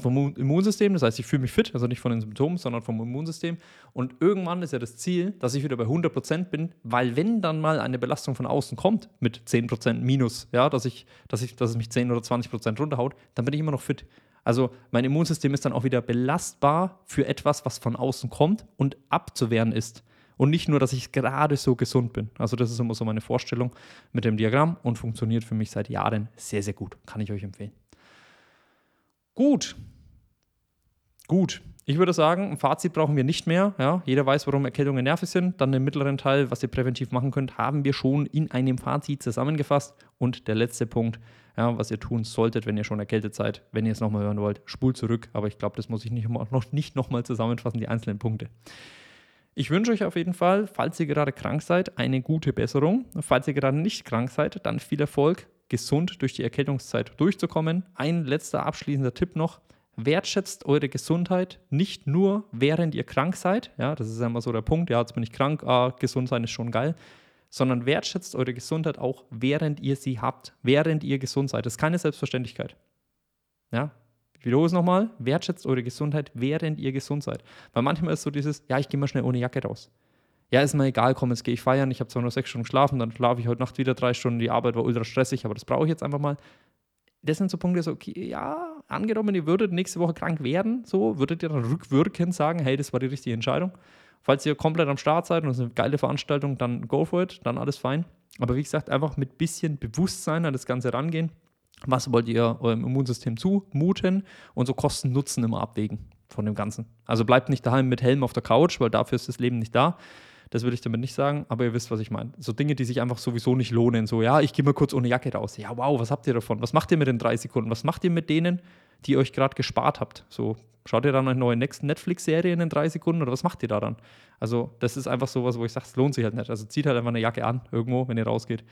vom Immunsystem. Das heißt, ich fühle mich fit, also nicht von den Symptomen, sondern vom Immunsystem. Und irgendwann ist ja das Ziel, dass ich wieder bei 100 Prozent bin, weil wenn dann mal eine Belastung von außen kommt mit 10 Prozent minus, ja, dass, ich, dass, ich, dass es mich 10 oder 20 Prozent runterhaut, dann bin ich immer noch fit. Also mein Immunsystem ist dann auch wieder belastbar für etwas, was von außen kommt und abzuwehren ist. Und nicht nur, dass ich gerade so gesund bin. Also das ist immer so meine Vorstellung mit dem Diagramm und funktioniert für mich seit Jahren sehr, sehr gut. Kann ich euch empfehlen. Gut. Gut. Ich würde sagen, ein Fazit brauchen wir nicht mehr. Ja, jeder weiß, warum Erkältungen nervig sind. Dann den mittleren Teil, was ihr präventiv machen könnt, haben wir schon in einem Fazit zusammengefasst. Und der letzte Punkt, ja, was ihr tun solltet, wenn ihr schon erkältet seid, wenn ihr es nochmal hören wollt, spult zurück. Aber ich glaube, das muss ich nicht, noch, nicht nochmal zusammenfassen, die einzelnen Punkte. Ich wünsche euch auf jeden Fall, falls ihr gerade krank seid, eine gute Besserung. Falls ihr gerade nicht krank seid, dann viel Erfolg, gesund durch die Erkältungszeit durchzukommen. Ein letzter abschließender Tipp noch. Wertschätzt eure Gesundheit nicht nur während ihr krank seid. Ja, das ist immer so der Punkt. Ja, jetzt bin ich krank, ah, gesund sein ist schon geil. Sondern wertschätzt eure Gesundheit auch während ihr sie habt, während ihr gesund seid. Das ist keine Selbstverständlichkeit. Ja, wiederhole es nochmal, wertschätzt eure Gesundheit, während ihr gesund seid. Weil manchmal ist so dieses, ja, ich gehe mal schnell ohne Jacke raus. Ja, ist mir egal, komm, jetzt gehe ich feiern, ich habe zwar nur sechs Stunden geschlafen, dann schlafe ich heute Nacht wieder drei Stunden, die Arbeit war ultra stressig, aber das brauche ich jetzt einfach mal. Das sind so Punkte, so, okay, ja, angenommen, ihr würdet nächste Woche krank werden, so, würdet ihr dann rückwirkend sagen, hey, das war die richtige Entscheidung. Falls ihr komplett am Start seid und es ist eine geile Veranstaltung, dann go for it, dann alles fein. Aber wie gesagt, einfach mit bisschen Bewusstsein an das Ganze rangehen was wollt ihr eurem Immunsystem zumuten und so Kosten-Nutzen immer abwägen von dem Ganzen. Also bleibt nicht daheim mit Helm auf der Couch, weil dafür ist das Leben nicht da. Das würde ich damit nicht sagen, aber ihr wisst, was ich meine. So Dinge, die sich einfach sowieso nicht lohnen. So, ja, ich gehe mal kurz ohne Jacke raus. Ja, wow, was habt ihr davon? Was macht ihr mit den drei Sekunden? Was macht ihr mit denen, die ihr euch gerade gespart habt? So, schaut ihr dann eine neue Netflix-Serie in den drei Sekunden oder was macht ihr da dann? Also, das ist einfach sowas, wo ich sage, es lohnt sich halt nicht. Also, zieht halt einfach eine Jacke an, irgendwo, wenn ihr rausgeht.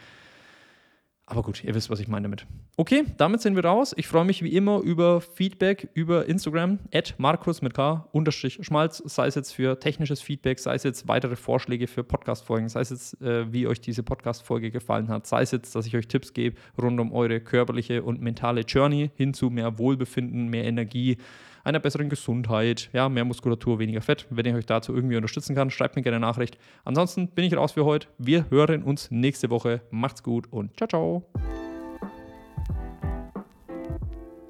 Aber gut, ihr wisst, was ich meine damit. Okay, damit sind wir raus. Ich freue mich wie immer über Feedback über Instagram, at Markus mit K, unterstrich Schmalz, sei es jetzt für technisches Feedback, sei es jetzt weitere Vorschläge für Podcast-Folgen, sei es jetzt, äh, wie euch diese Podcast-Folge gefallen hat, sei es jetzt, dass ich euch Tipps gebe rund um eure körperliche und mentale Journey hin zu mehr Wohlbefinden, mehr Energie, einer besseren Gesundheit, ja, mehr Muskulatur, weniger Fett. Wenn ich euch dazu irgendwie unterstützen kann, schreibt mir gerne eine Nachricht. Ansonsten bin ich raus für heute. Wir hören uns nächste Woche. Macht's gut und ciao, ciao.